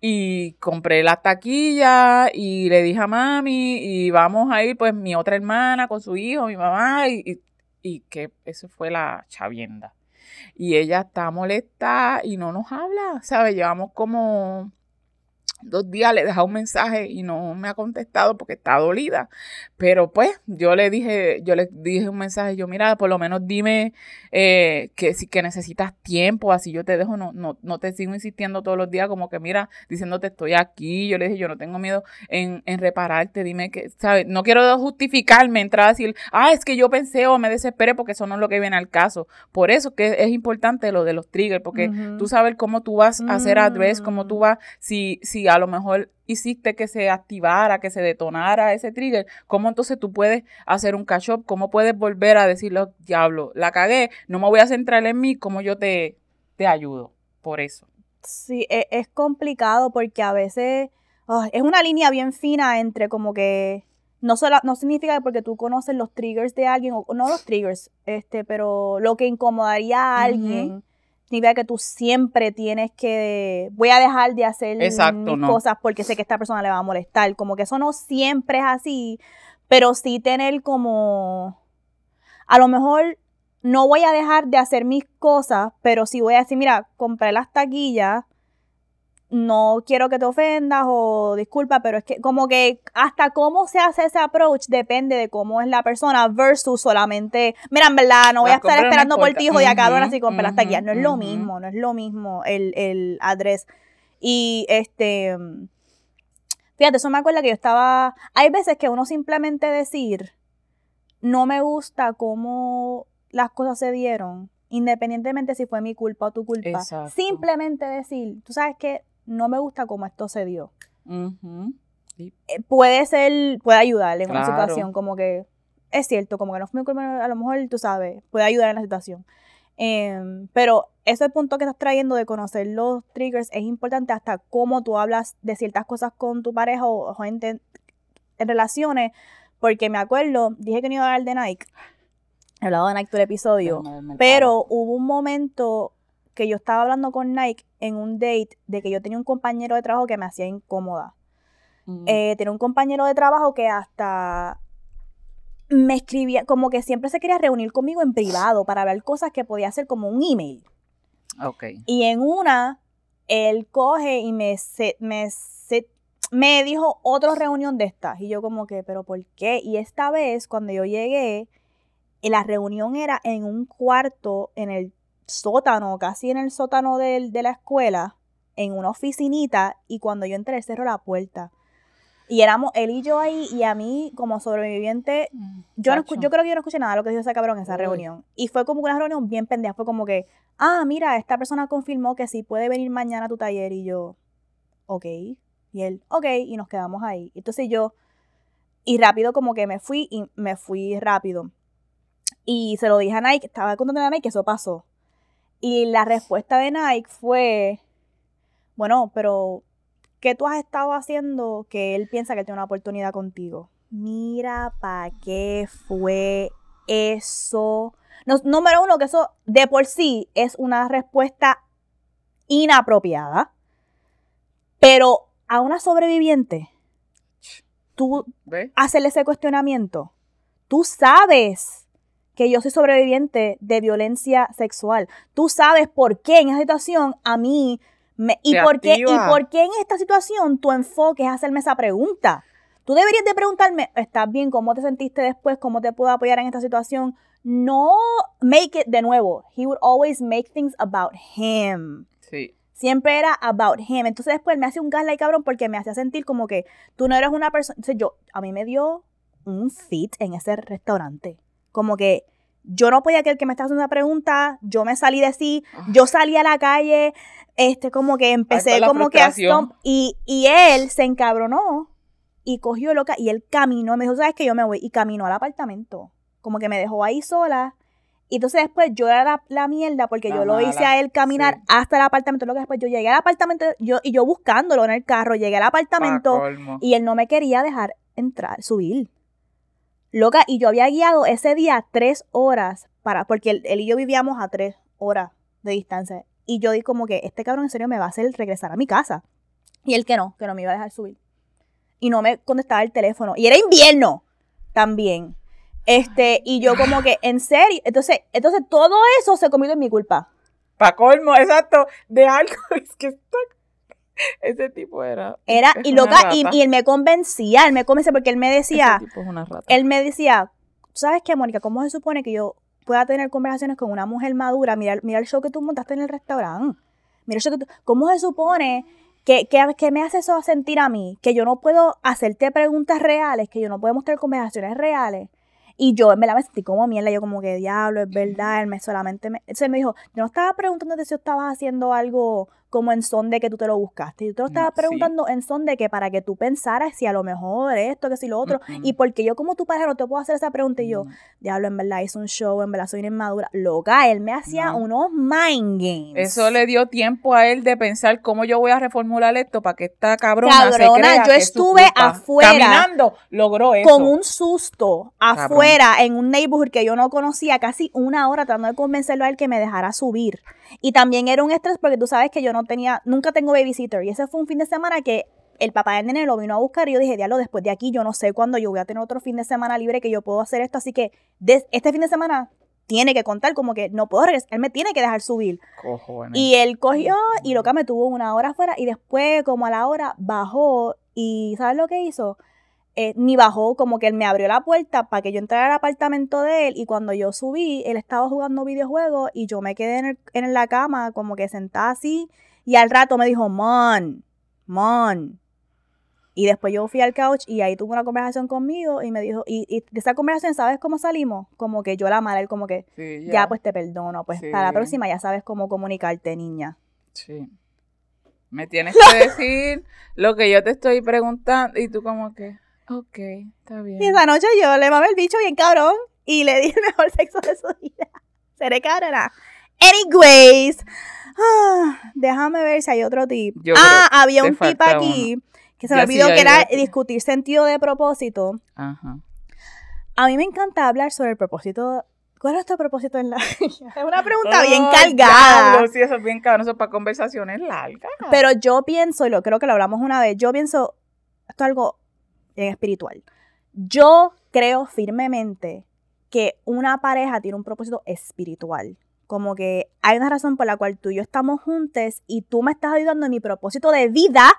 Y compré la taquilla y le dije a mami, y vamos a ir pues mi otra hermana con su hijo, mi mamá, y, y que eso fue la chavienda. Y ella está molesta y no nos habla, ¿sabes? Llevamos como dos días le he dejado un mensaje y no me ha contestado porque está dolida. Pero pues yo le dije, yo le dije un mensaje, yo mira, por lo menos dime eh, que si que necesitas tiempo, así yo te dejo, no, no, no te sigo insistiendo todos los días como que mira, diciéndote estoy aquí, yo le dije, yo no tengo miedo en, en repararte, dime que, ¿sabes? No quiero justificarme, entrar a decir, ah, es que yo pensé o me desesperé porque eso no es lo que viene al caso. Por eso que es importante lo de los triggers, porque tú sabes cómo tú vas a hacer address, cómo tú mm. vas, si, si a lo mejor hiciste que se activara, que se detonara ese trigger, ¿cómo entonces tú puedes hacer un catch up? ¿Cómo puedes volver a decirle, diablo, la cagué, no me voy a centrar en mí, ¿cómo yo te, te ayudo? Por eso. Sí, e, es, complicado porque a veces es una línea bien fina entre como que no, solo, no significa que porque tú conoces los triggers de alguien, o no los triggers, este, pero lo que incomodaría a alguien significa que tú siempre tienes que, voy a dejar de hacer mis cosas porque sé que esta persona le va a molestar. Como que eso no siempre es así, pero sí tener como, a lo mejor no voy a dejar de hacer mis cosas, pero sí voy a decir, mira, compré las taquillas, no quiero que te ofendas o disculpa, pero es que como que hasta cómo se hace ese approach depende de cómo es la persona versus solamente, mira, en verdad, no voy a estar esperando por ti, hijo de acá, ahora sí compras hasta aquí. No es lo mismo, no es lo mismo el, el address. Y este, fíjate, eso me acuerda que yo estaba, hay veces que uno simplemente decir, no me gusta cómo las cosas se dieron, independientemente si fue mi culpa o tu culpa. Simplemente decir, tú sabes que no me gusta cómo esto se dio. Eh, puede ser, puede ayudar en una situación como que es cierto, como que no fue a lo mejor tú sabes, puede ayudar en la situación. Em, pero ese punto que estás trayendo de conocer los triggers es importante hasta cómo tú hablas de ciertas cosas con tu pareja o, gente en, relaciones, porque me acuerdo, dije que no iba a hablar de Nike. He hablado de Nike todo el episodio. Pero hubo un momento que yo estaba hablando con Nike en un date de que yo tenía un compañero de trabajo que me hacía incómoda. Mm. Eh, tenía un compañero de trabajo que hasta me escribía, como que siempre se quería reunir conmigo en privado para ver cosas que podía hacer como un email. Ok. Y en una, él coge y me, me, me dijo otra reunión de estas. Y yo como que, pero ¿por qué? Y esta vez, cuando yo llegué, la reunión era en un cuarto, en el sótano, casi en el sótano de, de la escuela, en una oficinita, y cuando yo entré, cerró la puerta. Y éramos él y yo ahí, y a mí, como sobreviviente, mm, yo, no, yo creo que yo no escuché nada de lo que dijo ese cabrón en esa reunión. Y fue como una reunión bien pendeja. Fue como que, ah, mira, esta persona confirmó que sí puede venir mañana a tu taller. Y yo, ok. Y él, ok. Y nos quedamos ahí. Entonces yo, y rápido como que me fui, y me fui rápido. Y se lo dije a Nike, estaba contando a Nike que eso pasó. Y la respuesta de Nike fue, bueno, pero ¿Qué tú has estado haciendo que él piensa que tiene una oportunidad contigo? Mira, ¿para qué fue eso? número uno, que eso de por sí es una respuesta inapropiada. Pero a una sobreviviente, tú haces ese cuestionamiento. Tú sabes que yo soy sobreviviente de violencia sexual. Tú sabes por qué en esa situación a mí y, por qué, ¿Y por qué en esta situación tu enfoque es hacerme esa pregunta? Tú deberías de preguntarme, ¿estás bien? ¿Cómo te sentiste después? ¿Cómo te puedo apoyar en esta situación? No make it de nuevo. He would always make things about him. Sí. Siempre era about him. Entonces después me hace un gaslight cabrón porque me hacía sentir como que tú no eres una persona. Entonces yo, a mí me dio un fit en ese restaurante. Como que yo no podía creer que me estaba haciendo una pregunta, yo me salí de sí, ah. yo salí a la calle, este, como que empecé como que a stomp, y, y él se encabronó y cogió loca y él caminó, me dijo, sabes que yo me voy, y caminó al apartamento, como que me dejó ahí sola, y entonces después yo era la, mierda porque yo lo hice a él caminar hasta el apartamento. Lo que después yo llegué al apartamento yo, y yo buscándolo en el carro, llegué al apartamento y él no me quería dejar entrar, subir. Loca, y yo había guiado ese día tres horas para, porque él, y yo vivíamos a tres horas de distancia. Y yo di como que este cabrón en serio me va a hacer regresar a mi casa. Y él que no, que no me iba a dejar subir. Y no me contestaba el teléfono. Y era invierno también. Este, y yo como que, en serio. Entonces, entonces todo eso se comido en mi culpa. Pa' colmo, exacto, de algo. Es que está ese tipo era. Era, y loca, y, él me convencía, él me convencía porque él me decía. Él me decía, ¿sabes qué, Mónica? ¿Cómo se supone que yo pueda tener conversaciones con una mujer madura? Mira, mira el show que tú montaste en el restaurante. Mira el show que tú. ¿Cómo se supone que, que, me hace eso sentir a mí? Que yo no puedo hacerte preguntas reales, que yo no puedo mostrar conversaciones reales. Y yo me la me sentí como mierda, yo como que diablo, es verdad, él me solamente me... Entonces me dijo, yo no estaba preguntándote si estabas haciendo algo como en son de que tú te lo buscaste. Yo te lo estaba preguntando en son de que para que tú pensaras si a lo mejor esto, que si lo otro. Y porque yo como tu pareja no te puedo hacer esa pregunta. Y yo, diablo, en verdad hice un show, en verdad soy una inmadura. Loca, él me hacía unos mind games. Eso le dio tiempo a él de pensar cómo yo voy a reformular esto para que esta cabrona, se crea yo estuve afuera. Caminando, logró eso. Con un susto, afuera, en un neighborhood que yo no conocía, casi una hora tratando de convencerlo a él que me dejara subir. Y también era un estrés porque tú sabes que yo no tenía, nunca tengo babysitter. Y ese fue un fin de semana que el papá del nene lo vino a buscar y yo dije, diablo, después de aquí yo no sé cuándo yo voy a tener otro fin de semana libre que yo puedo hacer esto. Así que este fin de semana tiene que contar como que no puedo regresar, él me tiene que dejar subir. y él cogió y loca me tuvo una hora afuera y después como a la hora bajó y ¿sabes lo que hizo? Eh, ni bajó, como que él me abrió la puerta para que yo entrara al apartamento de él y cuando yo subí, él estaba jugando videojuegos y yo me quedé en, la cama como que sentada así y al rato me dijo, Mon, Mon. Y después yo fui al couch y ahí tuvo una conversación conmigo y me dijo, y, de esa conversación, ¿sabes cómo salimos? Como que yo la madre, él como que, ya. pues te perdono, pues para la próxima ya sabes cómo comunicarte, niña. Sí. Me tienes que decir lo que yo te estoy preguntando y tú como que... Ok, está bien. Y esa noche yo le mamé el bicho bien cabrón y le di el mejor sexo de su vida. Seré cabrona. Anyways, ah, déjame ver si hay otro tip. ah, había un tip aquí que se me olvidó que era discutir sentido de propósito. Ajá. A mí me encanta hablar sobre el propósito ¿Cuál es tu propósito en la? Es una pregunta bien cargada. sí, eso es bien cabrón, eso es para conversaciones largas. Pero yo pienso, y lo creo que lo hablamos una vez, yo pienso, esto es algo espiritual. Yo creo firmemente que una pareja tiene un propósito espiritual. Como que hay una razón por la cual tú y yo estamos juntos y tú me estás ayudando en mi propósito de vida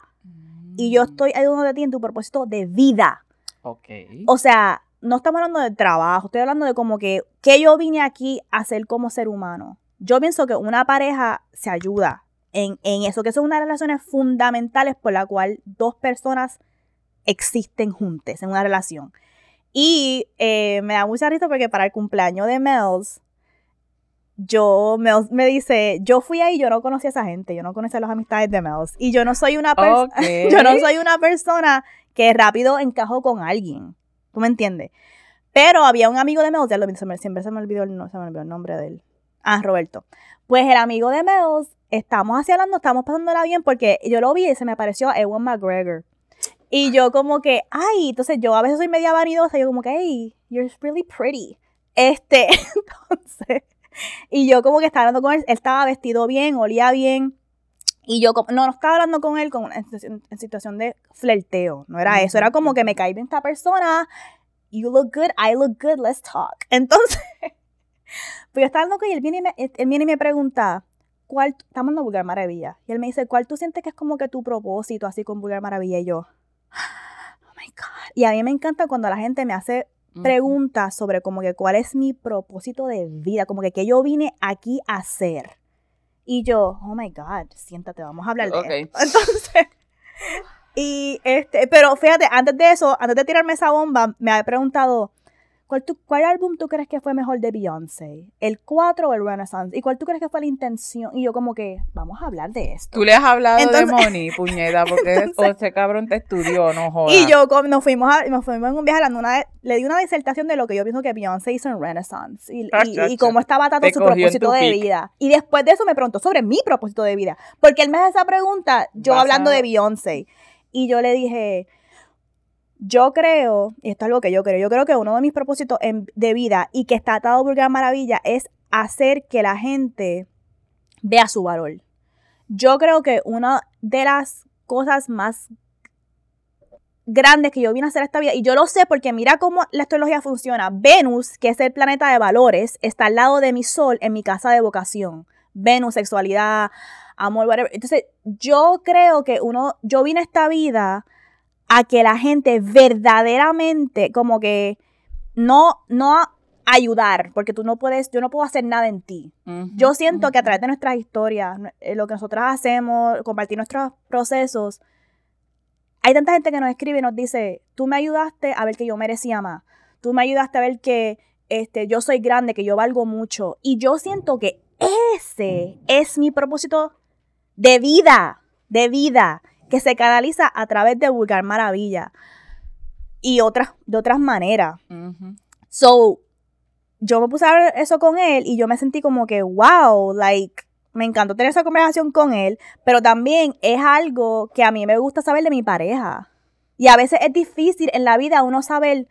y yo mm. estoy ayudando de ti en tu propósito de vida. Ok. O sea, no estamos hablando de trabajo, estoy hablando de como que, ¿qué yo vine aquí a hacer como ser humano? Yo pienso que una pareja se ayuda en, eso, que son unas relaciones fundamentales por la cual dos personas existen juntas en una relación. Y eh, me da mucha risa porque para el cumpleaños de Mels, yo, Mels me dice, yo fui ahí, yo no conocí a esa gente, yo no conocía a las amistades de Mels. Y yo no soy una persona, yo no soy una persona que rápido encajo con alguien. ¿Tú me entiendes? Pero había un amigo de Mels, ya lo, siempre se me olvidó el, no, se me olvidó el nombre de él. Ah, Roberto. Pues el amigo de Mels, estamos así hablando, estamos pasándola bien porque yo lo vi y se me pareció a Ewan McGregor. Y yo como que, ay, entonces yo a veces soy media vanidosa, yo como que, hey, you're really pretty. Este, entonces, y yo como que estaba hablando con él, él estaba vestido bien, olía bien. Y yo, no, no estaba hablando con él con, en, situación de flirteo, no era eso, era como que me cae bien esta persona, you look good, I look good, let's talk. Entonces, pues yo estaba hablando con él viene y me, él viene y me pregunta, ¿cuál, estamos en Vulgar Maravilla, y él me dice, ¿cuál tú sientes que es como que tu propósito así con Vulgar Maravilla? Y yo, oh my God. Y a mí me encanta cuando la gente me hace preguntas sobre como que cuál es mi propósito de vida, como que qué yo vine aquí a hacer. Y yo, oh my God, siéntate, vamos a hablar de esto. Entonces, y este, pero fíjate, antes de eso, antes de tirarme esa bomba, me había preguntado, ¿Cuál, ¿Cuál álbum tú crees que fue mejor de Beyoncé? ¿El 4 o el Renaissance? ¿Y cuál tú crees que fue la intención? Y yo como que, vamos a hablar de esto. Tú le has hablado de Moni, puñeta, porque ese cabrón te estudió, no jodas. Y yo nos fuimos, a, nos fuimos en un viaje hablando una, le di una disertación de lo que yo pienso que Beyoncé hizo en Renaissance. Y, y, cómo estaba tratando su propósito de vida. Y después de eso me preguntó sobre mi propósito de vida. Porque él me hace esa pregunta, yo hablando de Beyoncé. Y yo le dije yo creo, y esto es algo que yo creo, yo creo que uno de mis propósitos de vida y que está atado por Gran Maravilla es hacer que la gente vea su valor. Yo creo que una de las cosas más grandes que yo vine a hacer esta vida, y yo lo sé porque mira cómo la astrología funciona. Venus, que es el planeta de valores, está al lado de mi sol en mi casa de vocación. Venus, sexualidad, amor, whatever. Entonces, yo creo que uno, yo vine a esta vida a que la gente verdaderamente como que no, no ayudar, porque tú no puedes, yo no puedo hacer nada en ti. yo siento que a través de nuestras historias, eh, lo que nosotros hacemos, compartir nuestros procesos, hay tanta gente que nos escribe y nos dice, tú me ayudaste a ver que yo merecía más, tú me ayudaste a ver que este, yo soy grande, que yo valgo mucho. Y yo siento que ese es mi propósito de vida, de vida que se canaliza a través de Vulgar Maravilla y otras, de otras maneras. So, yo me puse a ver eso con él y yo me sentí como que, wow, like, me encantó tener esa conversación con él, pero también es algo que a mí me gusta saber de mi pareja. Y a veces es difícil en la vida uno saber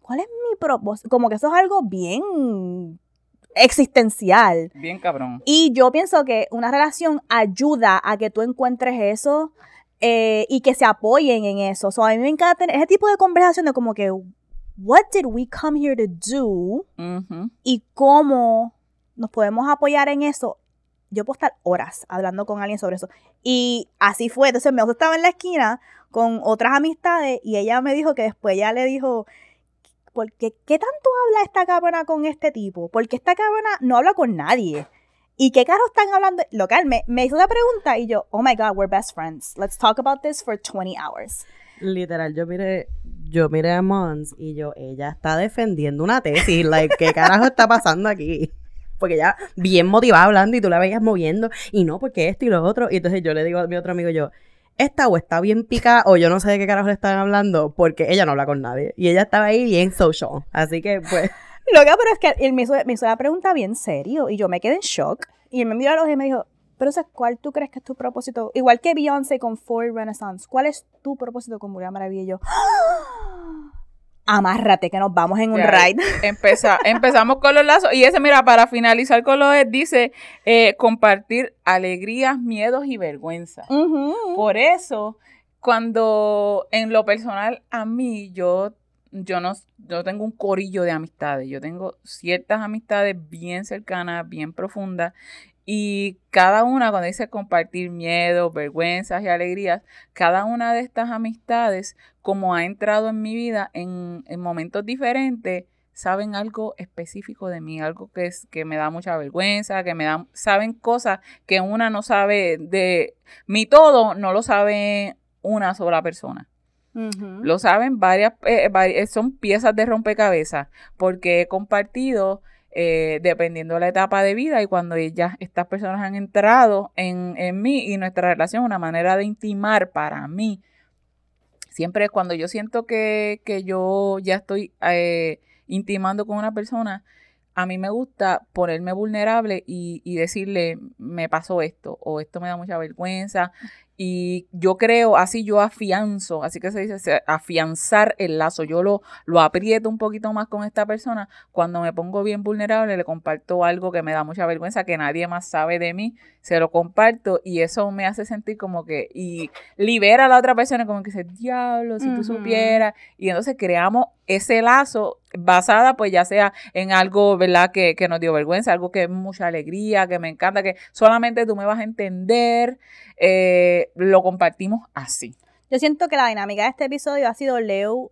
cuál es mi propósito, como que eso es algo bien existencial. Bien cabrón. Y yo pienso que una relación ayuda a que tú encuentres eso eh, y que se apoyen en eso. So, a mí me encanta tener ese tipo de conversación de como que, what did we come here to do? Y cómo nos podemos apoyar en eso. Yo puedo estar horas hablando con alguien sobre eso. Y así fue. Entonces, me estaba en la esquina con otras amistades y ella me dijo que después ya le dijo, ¿por qué, qué tanto habla esta cabrona con este tipo? Porque esta cabrona no habla con nadie. ¿Y qué carros están hablando? Local, me, me hizo una pregunta y yo, oh my God, we're best friends. Let's talk about this for 20 hours. Literal, yo miré, yo miré a Mons y yo, ella está defendiendo una tesis. Like, ¿qué carajo está pasando aquí? Porque ella bien motivada hablando y tú la veías moviendo. Y no, porque esto y lo otro. Y entonces yo le digo a mi otro amigo, yo, esta o está bien pica o yo no sé de qué carajo le están hablando porque ella no habla con nadie. Y ella estaba ahí bien social. Así que, pues... Lo que pero es que él me hizo, me hizo la pregunta bien serio y yo me quedé en shock. Y él me miró a los ojos y me dijo, pero ¿cuál tú crees que es tu propósito? Igual que Beyoncé con Ford Renaissance, ¿cuál es tu propósito con Mulher Maravilla? Y yo, amárrate que nos vamos en un ride. Empeza- empezamos con los lazos. Y ese, mira, para finalizar con los dice eh, compartir alegrías, miedos y vergüenza. Por eso, cuando en lo personal a mí, yo, yo no yo tengo un corillo de amistades. Yo tengo ciertas amistades bien cercanas, bien profundas. Y cada una, cuando dice compartir miedos, vergüenzas y alegrías, cada una de estas amistades, como ha entrado en mi vida en, en momentos diferentes, saben algo específico de mí, algo que es que me da mucha vergüenza, que me dan, saben cosas que una no sabe de mi todo, no lo sabe una sola persona. Lo saben varias, eh, vari- son piezas de rompecabezas, porque he compartido, eh, dependiendo de la etapa de vida y cuando ellas, estas personas han entrado en, en mí y nuestra relación, una manera de intimar para mí. Siempre cuando yo siento que, que yo ya estoy eh, intimando con una persona, a mí me gusta ponerme vulnerable y, y decirle, me pasó esto, o esto me da mucha vergüenza. Y yo creo, así yo afianzo, así que se dice afianzar el lazo. Yo lo, lo aprieto un poquito más con esta persona. Cuando me pongo bien vulnerable, le comparto algo que me da mucha vergüenza, que nadie más sabe de mí, se lo comparto y eso me hace sentir como que, y libera a la otra persona, como que dice, diablo, si tú Ujú. supieras. Y entonces creamos ese lazo basada, pues ya sea en algo, ¿verdad? Que, que nos dio vergüenza, algo que es mucha alegría, que me encanta, que solamente tú me vas a entender. eh, lo compartimos así. Yo siento que la dinámica de este episodio ha sido Leo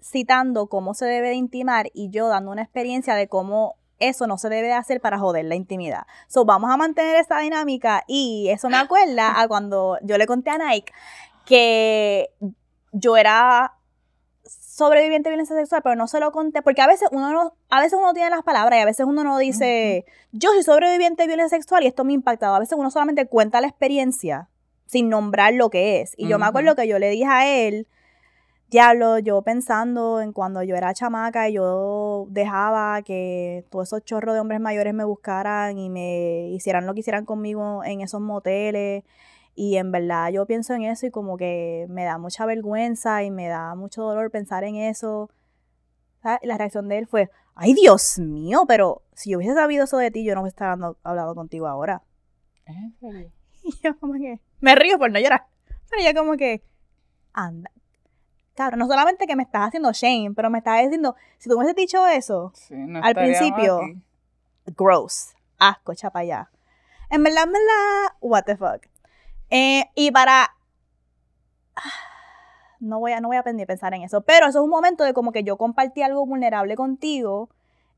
citando cómo se debe de intimar y yo dando una experiencia de cómo eso no se debe de hacer para joder la intimidad. So, vamos a mantener esta dinámica y eso me acuerda a cuando yo le conté a Nike que yo era sobreviviente de violencia sexual, pero no se lo conté, porque a veces uno no, a veces uno tiene las palabras y a veces uno no dice, yo soy sobreviviente de violencia sexual y esto me ha impactado. A veces uno solamente cuenta la experiencia sin nombrar lo que es. Y yo me acuerdo que yo le dije a él, diablo, yo pensando en cuando yo era chamaca y yo dejaba que todos esos chorros de hombres mayores me buscaran y me hicieran lo que hicieran conmigo en esos moteles. Y en verdad yo pienso en eso y como que me da mucha vergüenza y me da mucho dolor pensar en eso. ¿Sabes? La reacción de él fue, ay Dios mío, pero si yo hubiese sabido eso de ti, yo no hubiese estado hablando contigo ahora. ¿En serio? Y yo como que, me río por no llorar. Pero yo como que, anda. Claro, no solamente que me estás haciendo shame, pero me estás diciendo, si tú me hubieses dicho eso, Sí, no Al principio, aquí. gross, asco, chapa allá. En verdad, en verdad, what the fuck. Eh, y para... No voy, a, no voy a pensar en eso, pero eso es un momento de como que yo compartí algo vulnerable contigo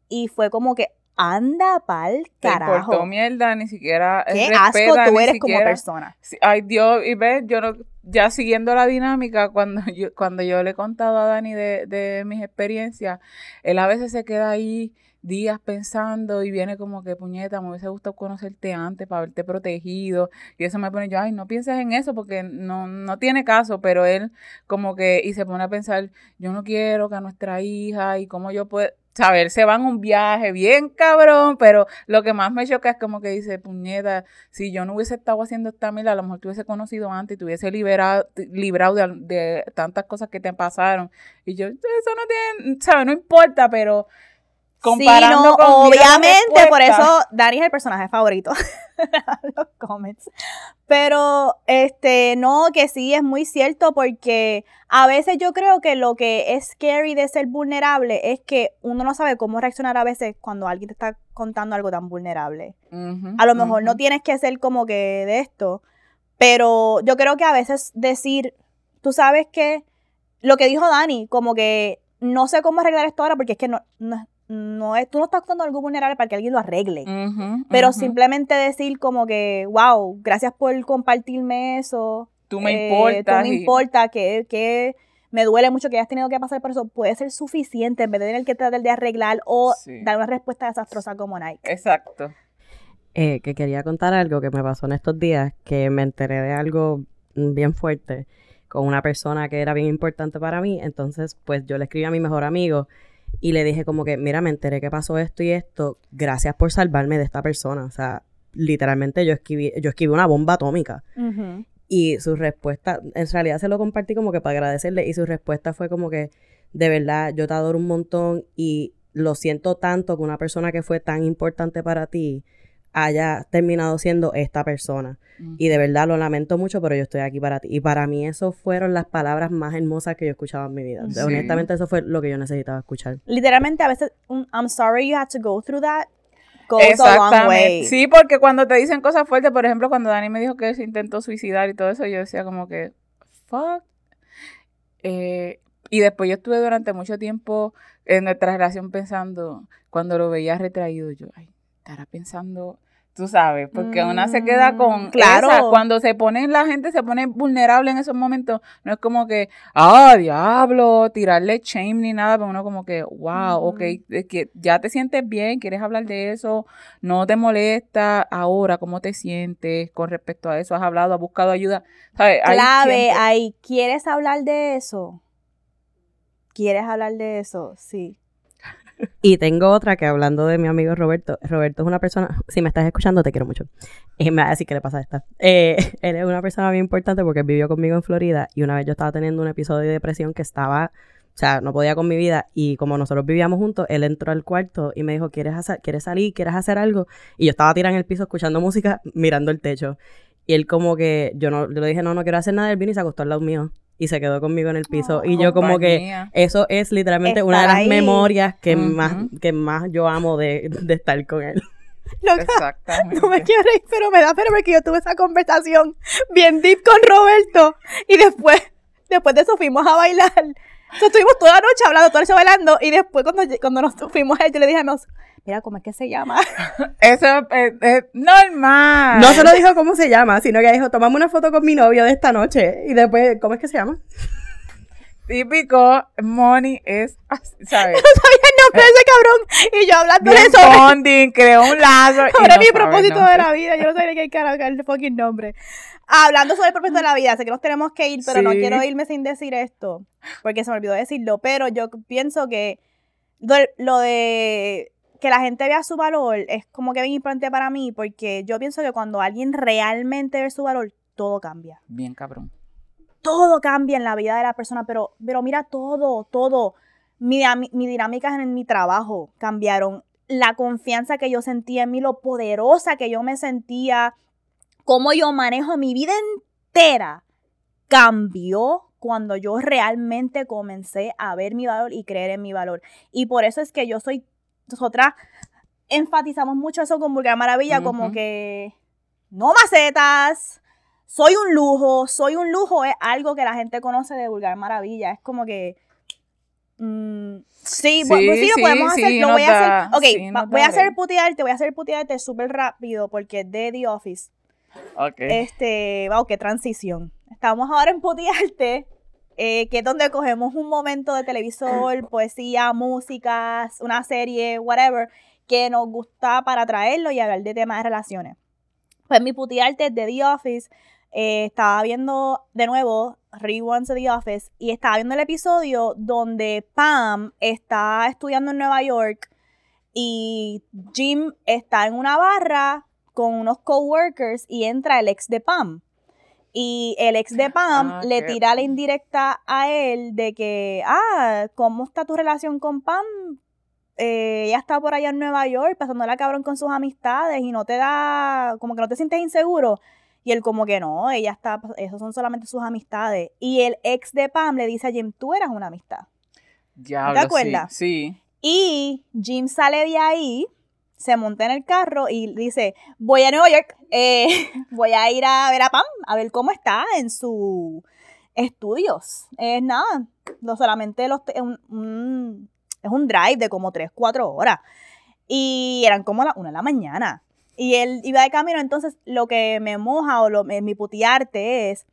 y fue como que, anda pa'l Te carajo. importó mierda, ni siquiera eh, Qué respeta, asco tú eres como persona. Ay, Dios, y ves, yo no, ya siguiendo la dinámica, cuando yo, cuando yo le he contado a Dani de, de mis experiencias, él a veces se queda ahí días pensando y viene como que, puñeta, me hubiese gustado conocerte antes para haberte protegido. Y eso me pone yo, ay, no pienses en eso porque no, no tiene caso, pero él como que, y se pone a pensar, yo no quiero que a nuestra hija y cómo yo puedo, saber, se van un viaje bien cabrón, pero lo que más me choca es como que dice, puñeta, si yo no hubiese estado haciendo esta mila, a lo mejor te hubiese conocido antes y te hubiese liberado, librado de, de tantas cosas que te pasaron. Y yo, eso no tiene, ¿sabes? No importa, pero comparando sí, no, con obviamente, por eso Dani es el personaje favorito los comments. Pero, este, no, que sí es muy cierto porque a veces yo creo que lo que es scary de ser vulnerable es que uno no sabe cómo reaccionar a veces cuando alguien te está contando algo tan vulnerable. A lo mejor no tienes que ser como que de esto, pero yo creo que a veces decir, tú sabes que lo que dijo Dani, como que no sé cómo arreglar esto ahora porque es que no, no, no es, tú no estás contando algo vulnerable para que alguien lo arregle. Pero simplemente decir como que, wow, gracias por compartirme eso. tú me eh, importas. Tú me y- importa que, que me duele mucho que hayas tenido que pasar por eso. Puede ser suficiente en vez de tener que tratar de arreglar o Sí. dar una respuesta desastrosa como Nike. Exacto. Eh, que quería contar algo que me pasó en estos días, que me enteré de algo bien fuerte con una persona que era bien importante para mí. Entonces, pues yo le escribí a mi mejor amigo y le dije como que, mira, me enteré que pasó esto y esto. Gracias por salvarme de esta persona. O sea, literalmente yo escribí, yo escribí una bomba atómica. Y su respuesta, en realidad se lo compartí como que para agradecerle y su respuesta fue como que, de verdad, yo te adoro un montón y lo siento tanto que una persona que fue tan importante para ti haya terminado siendo esta persona. Y de verdad lo lamento mucho, pero yo estoy aquí para ti. Y para mí eso fueron las palabras más hermosas que yo escuchaba en mi vida. Honestamente eso fue lo que yo necesitaba escuchar. Literalmente a veces, I'm sorry you had to go through that. Goes a long way. Sí, porque cuando te dicen cosas fuertes, por ejemplo, cuando Dani me dijo que él se intentó suicidar y todo eso, yo decía como que, fuck. Eh, y después yo estuve durante mucho tiempo en nuestra relación pensando, cuando lo veía retraído, yo, ay, estará pensando tú sabes, porque una se queda con, mm, claro, cuando se pone, la gente se pone vulnerable en esos momentos, no es como que, ah, diablo, tirarle shame ni nada, pero uno como que, wow, ok, es que ya te sientes bien, quieres hablar de eso, no te molesta, ahora, ¿cómo te sientes con respecto a eso? ¿Has hablado, has buscado ayuda? ¿Sabes? Clave ahí, ¿quieres hablar de eso? ¿Quieres hablar de eso? Sí. Y tengo otra que hablando de mi amigo Roberto, Roberto es una persona, si me estás escuchando, te quiero mucho. Y me va a decir qué le pasa a esta. Eh, él es una persona muy importante porque vivió conmigo en Florida y una vez yo estaba teniendo un episodio de depresión que estaba, o sea, no podía con mi vida y como nosotros vivíamos juntos, él entró al cuarto y me dijo, ¿quieres, hacer, ¿quieres salir? ¿Quieres hacer algo? Y yo estaba tirando en el piso escuchando música, mirando el techo. Y él como que, yo no, yo le dije, no, no quiero hacer nada, él vino y se acostó al lado mío y se quedó conmigo en el piso. y yo como que eso es literalmente una de las memorias que, más, que más yo amo de, estar con él. Exactamente. No me quiero reír, pero me da pena porque yo tuve esa conversación bien deep con Roberto y después, después de eso fuimos a bailar. Entonces, estuvimos toda la noche hablando, toda la noche bailando y después cuando, cuando nos fuimos a él, yo le dije, mira, ¿cómo es que se llama? Eso es, normal. No se lo dijo cómo se llama, sino que dijo, tomamos una foto con mi novio de esta noche. Y después, ¿cómo es que se llama? Típico, Money es, ¿sabes? No sabía el nombre de ese cabrón. Y yo hablando de eso. Bonding, creó un lazo. Sobre mi propósito de la vida. Yo no sabía qué carajo el fucking nombre. Hablando sobre el propósito de la vida, sé que nos tenemos que ir, pero no quiero irme sin decir esto. Porque se me olvidó decirlo. Pero yo pienso que lo de que la gente vea su valor es como que bien importante para mí porque yo pienso que cuando alguien realmente ve su valor, todo cambia. Bien cabrón. Todo cambia en la vida de la persona, pero, pero mira todo, todo. Mi, mi dinámicas en mi trabajo cambiaron. La confianza que yo sentía en mí, lo poderosa que yo me sentía, cómo yo manejo mi vida entera, cambió cuando yo realmente comencé a ver mi valor y creer en mi valor. Y por eso es que yo soy nosotras enfatizamos mucho eso con Vulgar Maravilla, como que no macetas, soy un lujo, soy un lujo es algo que la gente conoce de Vulgar Maravilla. Es como que. Mm, sí, sí, sí, lo podemos hacer. lo voy a hacer. Ok, voy a hacer putearte, voy a hacer putearte súper rápido porque de The Office. Ok. Este, wow, qué transición. Estamos ahora en putearte eh, que es donde cogemos un momento de televisor, poesía, músicas, una serie, whatever, que nos gusta para traerlo y hablar de temas de relaciones. Pues mi putiarte de The Office, eh, estaba viendo de nuevo Reruns de The Office y estaba viendo el episodio donde Pam está estudiando en Nueva York y Jim está en una barra con unos coworkers y entra el ex de Pam. Y el ex de Pam ah, le tira la indirecta a él de que, ah, ¿cómo está tu relación con Pam? Eh, ella está por allá en Nueva York pasándola cabrón con sus amistades y no te da, como que no te sientes inseguro. Y él como que no, ella está, esos son solamente sus amistades. Y el ex de Pam le dice a Jim, tú eras una amistad. Ya, ¿Te acuerdas? sí. Y Jim sale de ahí se monta en el carro y dice, voy a Nueva York, eh, voy a ir a ver a Pam, a ver cómo está en sus estudios. Es nada, no solamente los, es, un, es un drive de como 3, 4 horas. Y eran como las 1 de la mañana. Y él iba de camino, entonces lo que me moja o lo, mi putiarte es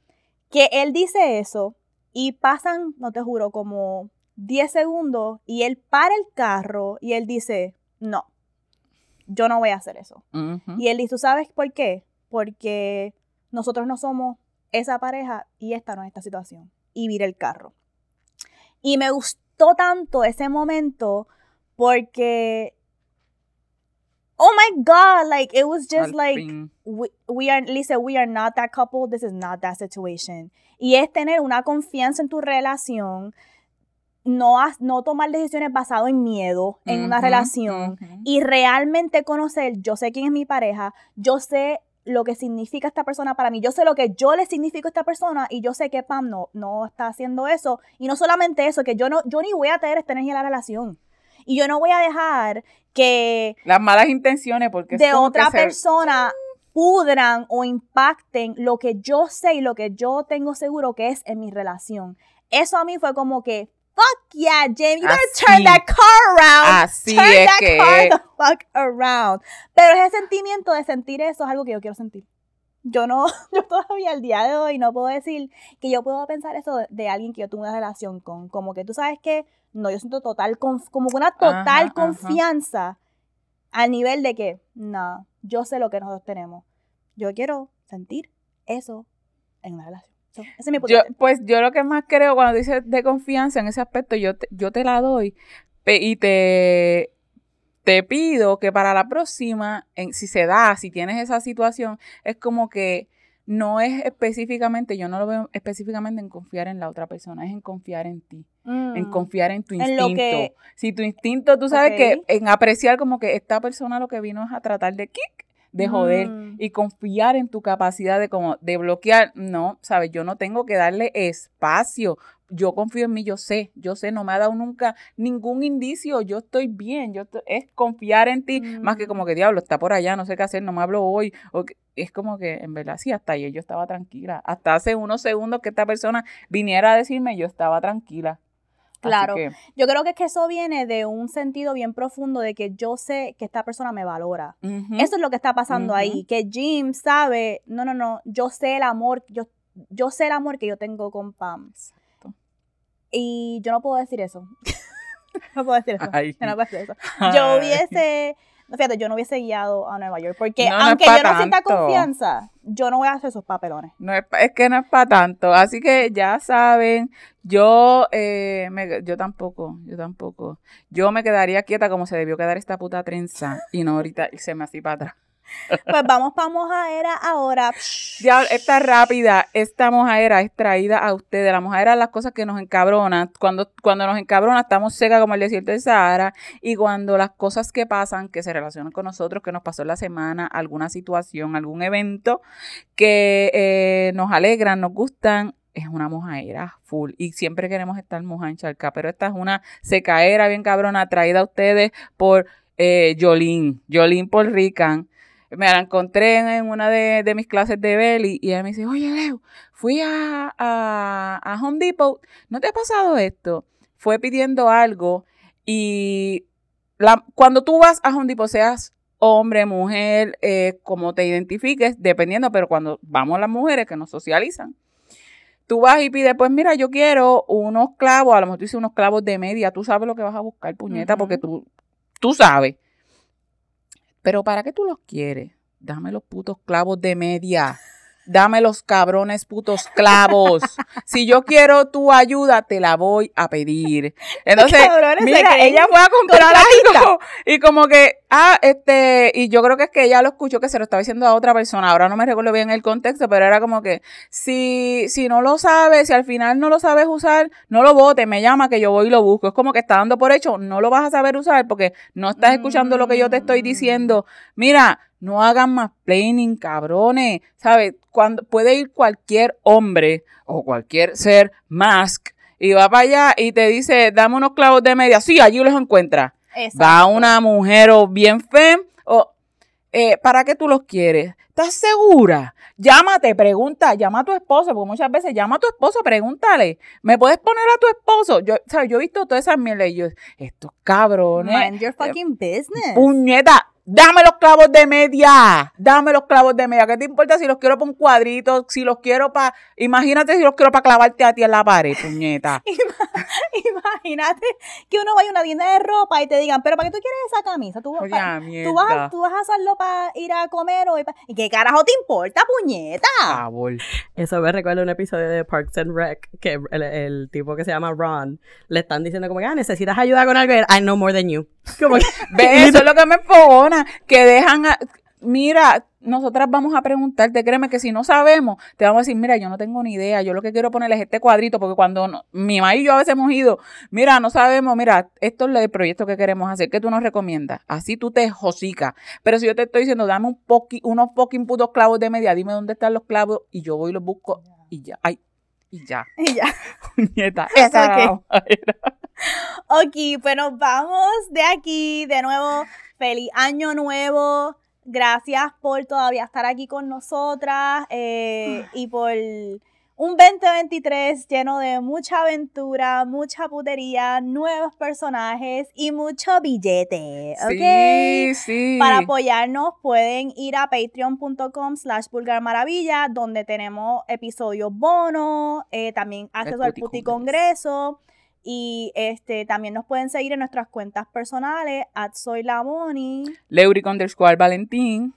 que él dice eso y pasan, no te juro, como 10 segundos y él para el carro y él dice, no, yo no voy a hacer eso. Y él dice, ¿tú sabes por qué? Porque nosotros no somos esa pareja y esta no es esta situación. Y vire el carro. Y me gustó tanto ese momento porque oh my god like it was just like we, we, are Lisa we are not that couple this is not that situation y es tener una confianza en tu relación no, no tomar decisiones basadas en miedo en una relación y realmente conocer, yo sé quién es mi pareja, yo sé lo que significa esta persona para mí, yo sé lo que yo le significo a esta persona y yo sé que Pam no, no está haciendo eso. Y no solamente eso, que yo no yo ni voy a tener esta energía en la relación. Y yo no voy a dejar que las malas intenciones porque de otra persona pudran o impacten lo que yo sé y lo que yo tengo seguro que es en mi relación. Eso a mí fue como que fuck yeah, James, you gotta turn that car around. Así turn es that que... car the fuck around. Pero ese sentimiento de sentir eso es algo que yo quiero sentir. Yo no, yo todavía al día de hoy no puedo decir que yo puedo pensar eso de, alguien que yo tuve una relación con. Como que tú sabes que, no, yo siento total, como una total confianza al nivel de que, no, yo sé lo que nosotros tenemos. Yo quiero sentir eso en una relación. Es mi yo, pues yo lo que más creo cuando dices de confianza en ese aspecto, yo te, yo te la doy y te, te pido que para la próxima, en, si se da, si tienes esa situación, es como que no es específicamente, yo no lo veo específicamente en confiar en la otra persona, es en confiar en ti, en mm. confiar en tu instinto. si tu instinto, tú sabes que en apreciar como que esta persona lo que vino es a tratar de kick, de joder mm. y confiar en tu capacidad de como de bloquear, no, sabes, yo no tengo que darle espacio. Yo confío en mí, yo sé, yo sé, no me ha dado nunca ningún indicio, yo estoy bien, yo es confiar en ti, más que como que diablo, está por allá, no sé qué hacer, no me hablo hoy, o es como que en verdad sí, hasta ayer yo estaba tranquila, hasta hace unos segundos que esta persona viniera a decirme, yo estaba tranquila. Claro, yo creo que, es que eso viene de un sentido bien profundo de que yo sé que esta persona me valora. Eso es lo que está pasando ahí, que Jim sabe, no, no, no, yo sé el amor, yo, yo sé el amor que yo tengo con Pam. Exacto. Y yo no puedo decir eso. no puedo decir eso. No puedo decir eso. Yo hubiese fíjate, yo no hubiese guiado a Nueva York, porque aunque yo no sienta confianza, yo no voy a hacer esos papelones. No es, es que no es para tanto, así que ya saben, yo, eh, yo tampoco, yo tampoco. Yo me quedaría quieta como se debió quedar esta puta trenza y no ahorita irse me así para atrás. Pues vamos para mojadera ahora. Ya, esta rápida, esta mojadera es traída a ustedes. La mojadera es las cosas que nos encabronan. Cuando, cuando nos encabrona, estamos secas como el desierto de Sahara. Y cuando las cosas que pasan, que se relacionan con nosotros, que nos pasó la semana, alguna situación, algún evento, que eh, nos alegran, nos gustan, es una mojadera full y siempre queremos estar mojados en pero esta es una secaera bien cabrona traída a ustedes por eh, Jolín, Jolín por Rican me la encontré en una de, mis clases de belly y ella me dice, oye Leo, fui a, a, Home Depot, ¿no te ha pasado esto? Fue pidiendo algo y la, cuando tú vas a Home Depot, seas hombre, mujer, eh, como te identifiques, dependiendo, pero cuando vamos las mujeres que nos socializan, tú vas y pides, pues mira, yo quiero unos clavos, a lo mejor tú dices unos clavos de media, tú sabes lo que vas a buscar, puñeta, porque tú, tú sabes. Pero ¿para qué tú los quieres? Dame los putos clavos de media. Dame los cabrones putos clavos. Si yo quiero tu ayuda, te la voy a pedir. Entonces, mira, ella fue a comprar algo y como que, ah, este, y yo creo que es que ella lo escuchó que se lo estaba diciendo a otra persona. Ahora no me recuerdo bien el contexto, pero era como que, si, si no lo sabes, si al final no lo sabes usar, no lo bote, me llama que yo voy y lo busco. Es como que está dando por hecho, no lo vas a saber usar porque no estás escuchando lo que yo te estoy diciendo. Mira, no hagan más planning, cabrones. ¿Sabes? Cuando puede ir cualquier hombre o cualquier ser mask y va para allá y te dice, dame unos clavos de media. Sí, allí los encuentra. Va una mujer o bien fem o eh, ¿para qué tú los quieres? ¿Estás segura? Llámate, pregunta, llama a tu esposo, porque muchas veces llama a tu esposo, pregúntale, ¿me puedes poner a tu esposo? Yo, ¿sabes? Yo he visto todas esas mierdas y yo, estos cabrones. Mind your fucking business. Puñeta, Dame los clavos de media. Dame los clavos de media. ¿Qué te importa si los quiero para un cuadrito? Si los quiero para. Imagínate si los quiero para clavarte a ti en la pared, puñeta. Imagínate que uno vaya a una tienda de ropa y te digan, ¿pero para qué tú quieres esa camisa? ¿Tú, Oye, tú, vas, tú vas a hacerlo para ir a comer o. ¿Y qué carajo te importa, puñeta? Favor. Eso me recuerda un episodio de Parks and Rec que el, tipo que se llama Ron le están diciendo como que, ah, necesitas ayuda con algo. I know more than you. Como que, eso es lo que me enfogona, que dejan, mira, nosotras vamos a preguntarte, créeme que si no sabemos, te vamos a decir, mira, yo no tengo ni idea, yo lo que quiero ponerles es este cuadrito, porque cuando mi mamá y yo a veces hemos ido, mira, no sabemos, mira, esto es el proyecto que queremos hacer, ¿qué tú nos recomiendas? Así tú te josicas. Pero si yo te estoy diciendo, dame un poqui, unos fucking putos clavos de media, dime dónde están los clavos, y yo voy y los busco, y ya, ay, y ya. Y ya. Nieta, esa era Ok, pues nos vamos de aquí, de nuevo, feliz año nuevo Gracias por todavía estar aquí con nosotras eh, y por un 2023 lleno de mucha aventura, mucha putería, nuevos personajes y mucho billete. Sí, sí. Para apoyarnos pueden ir a patreon.com slash vulgarmaravilla donde tenemos episodios bonos, eh, también acceso al puti congreso. Y este también nos pueden seguir en nuestras cuentas personales, at soy Leuric underscore Valentín.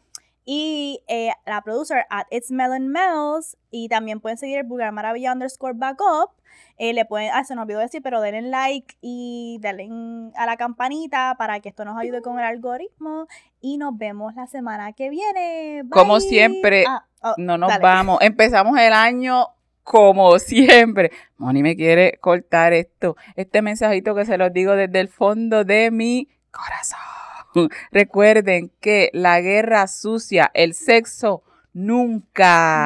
Y eh, la producer at It's Melon Mel's. Y también pueden seguir el Vulgar Maravilla underscore backup. Eh, le pueden, ah, se nos olvidó decir, pero denle like y denle a la campanita para que esto nos ayude con el algoritmo. Y nos vemos la semana que viene. Como siempre, ah, oh, no nos vamos. Empezamos el año como siempre. Moni me quiere cortar esto, este mensajito que se los digo desde el fondo de mi corazón. Recuerden que la guerra sucia, el sexo, nunca.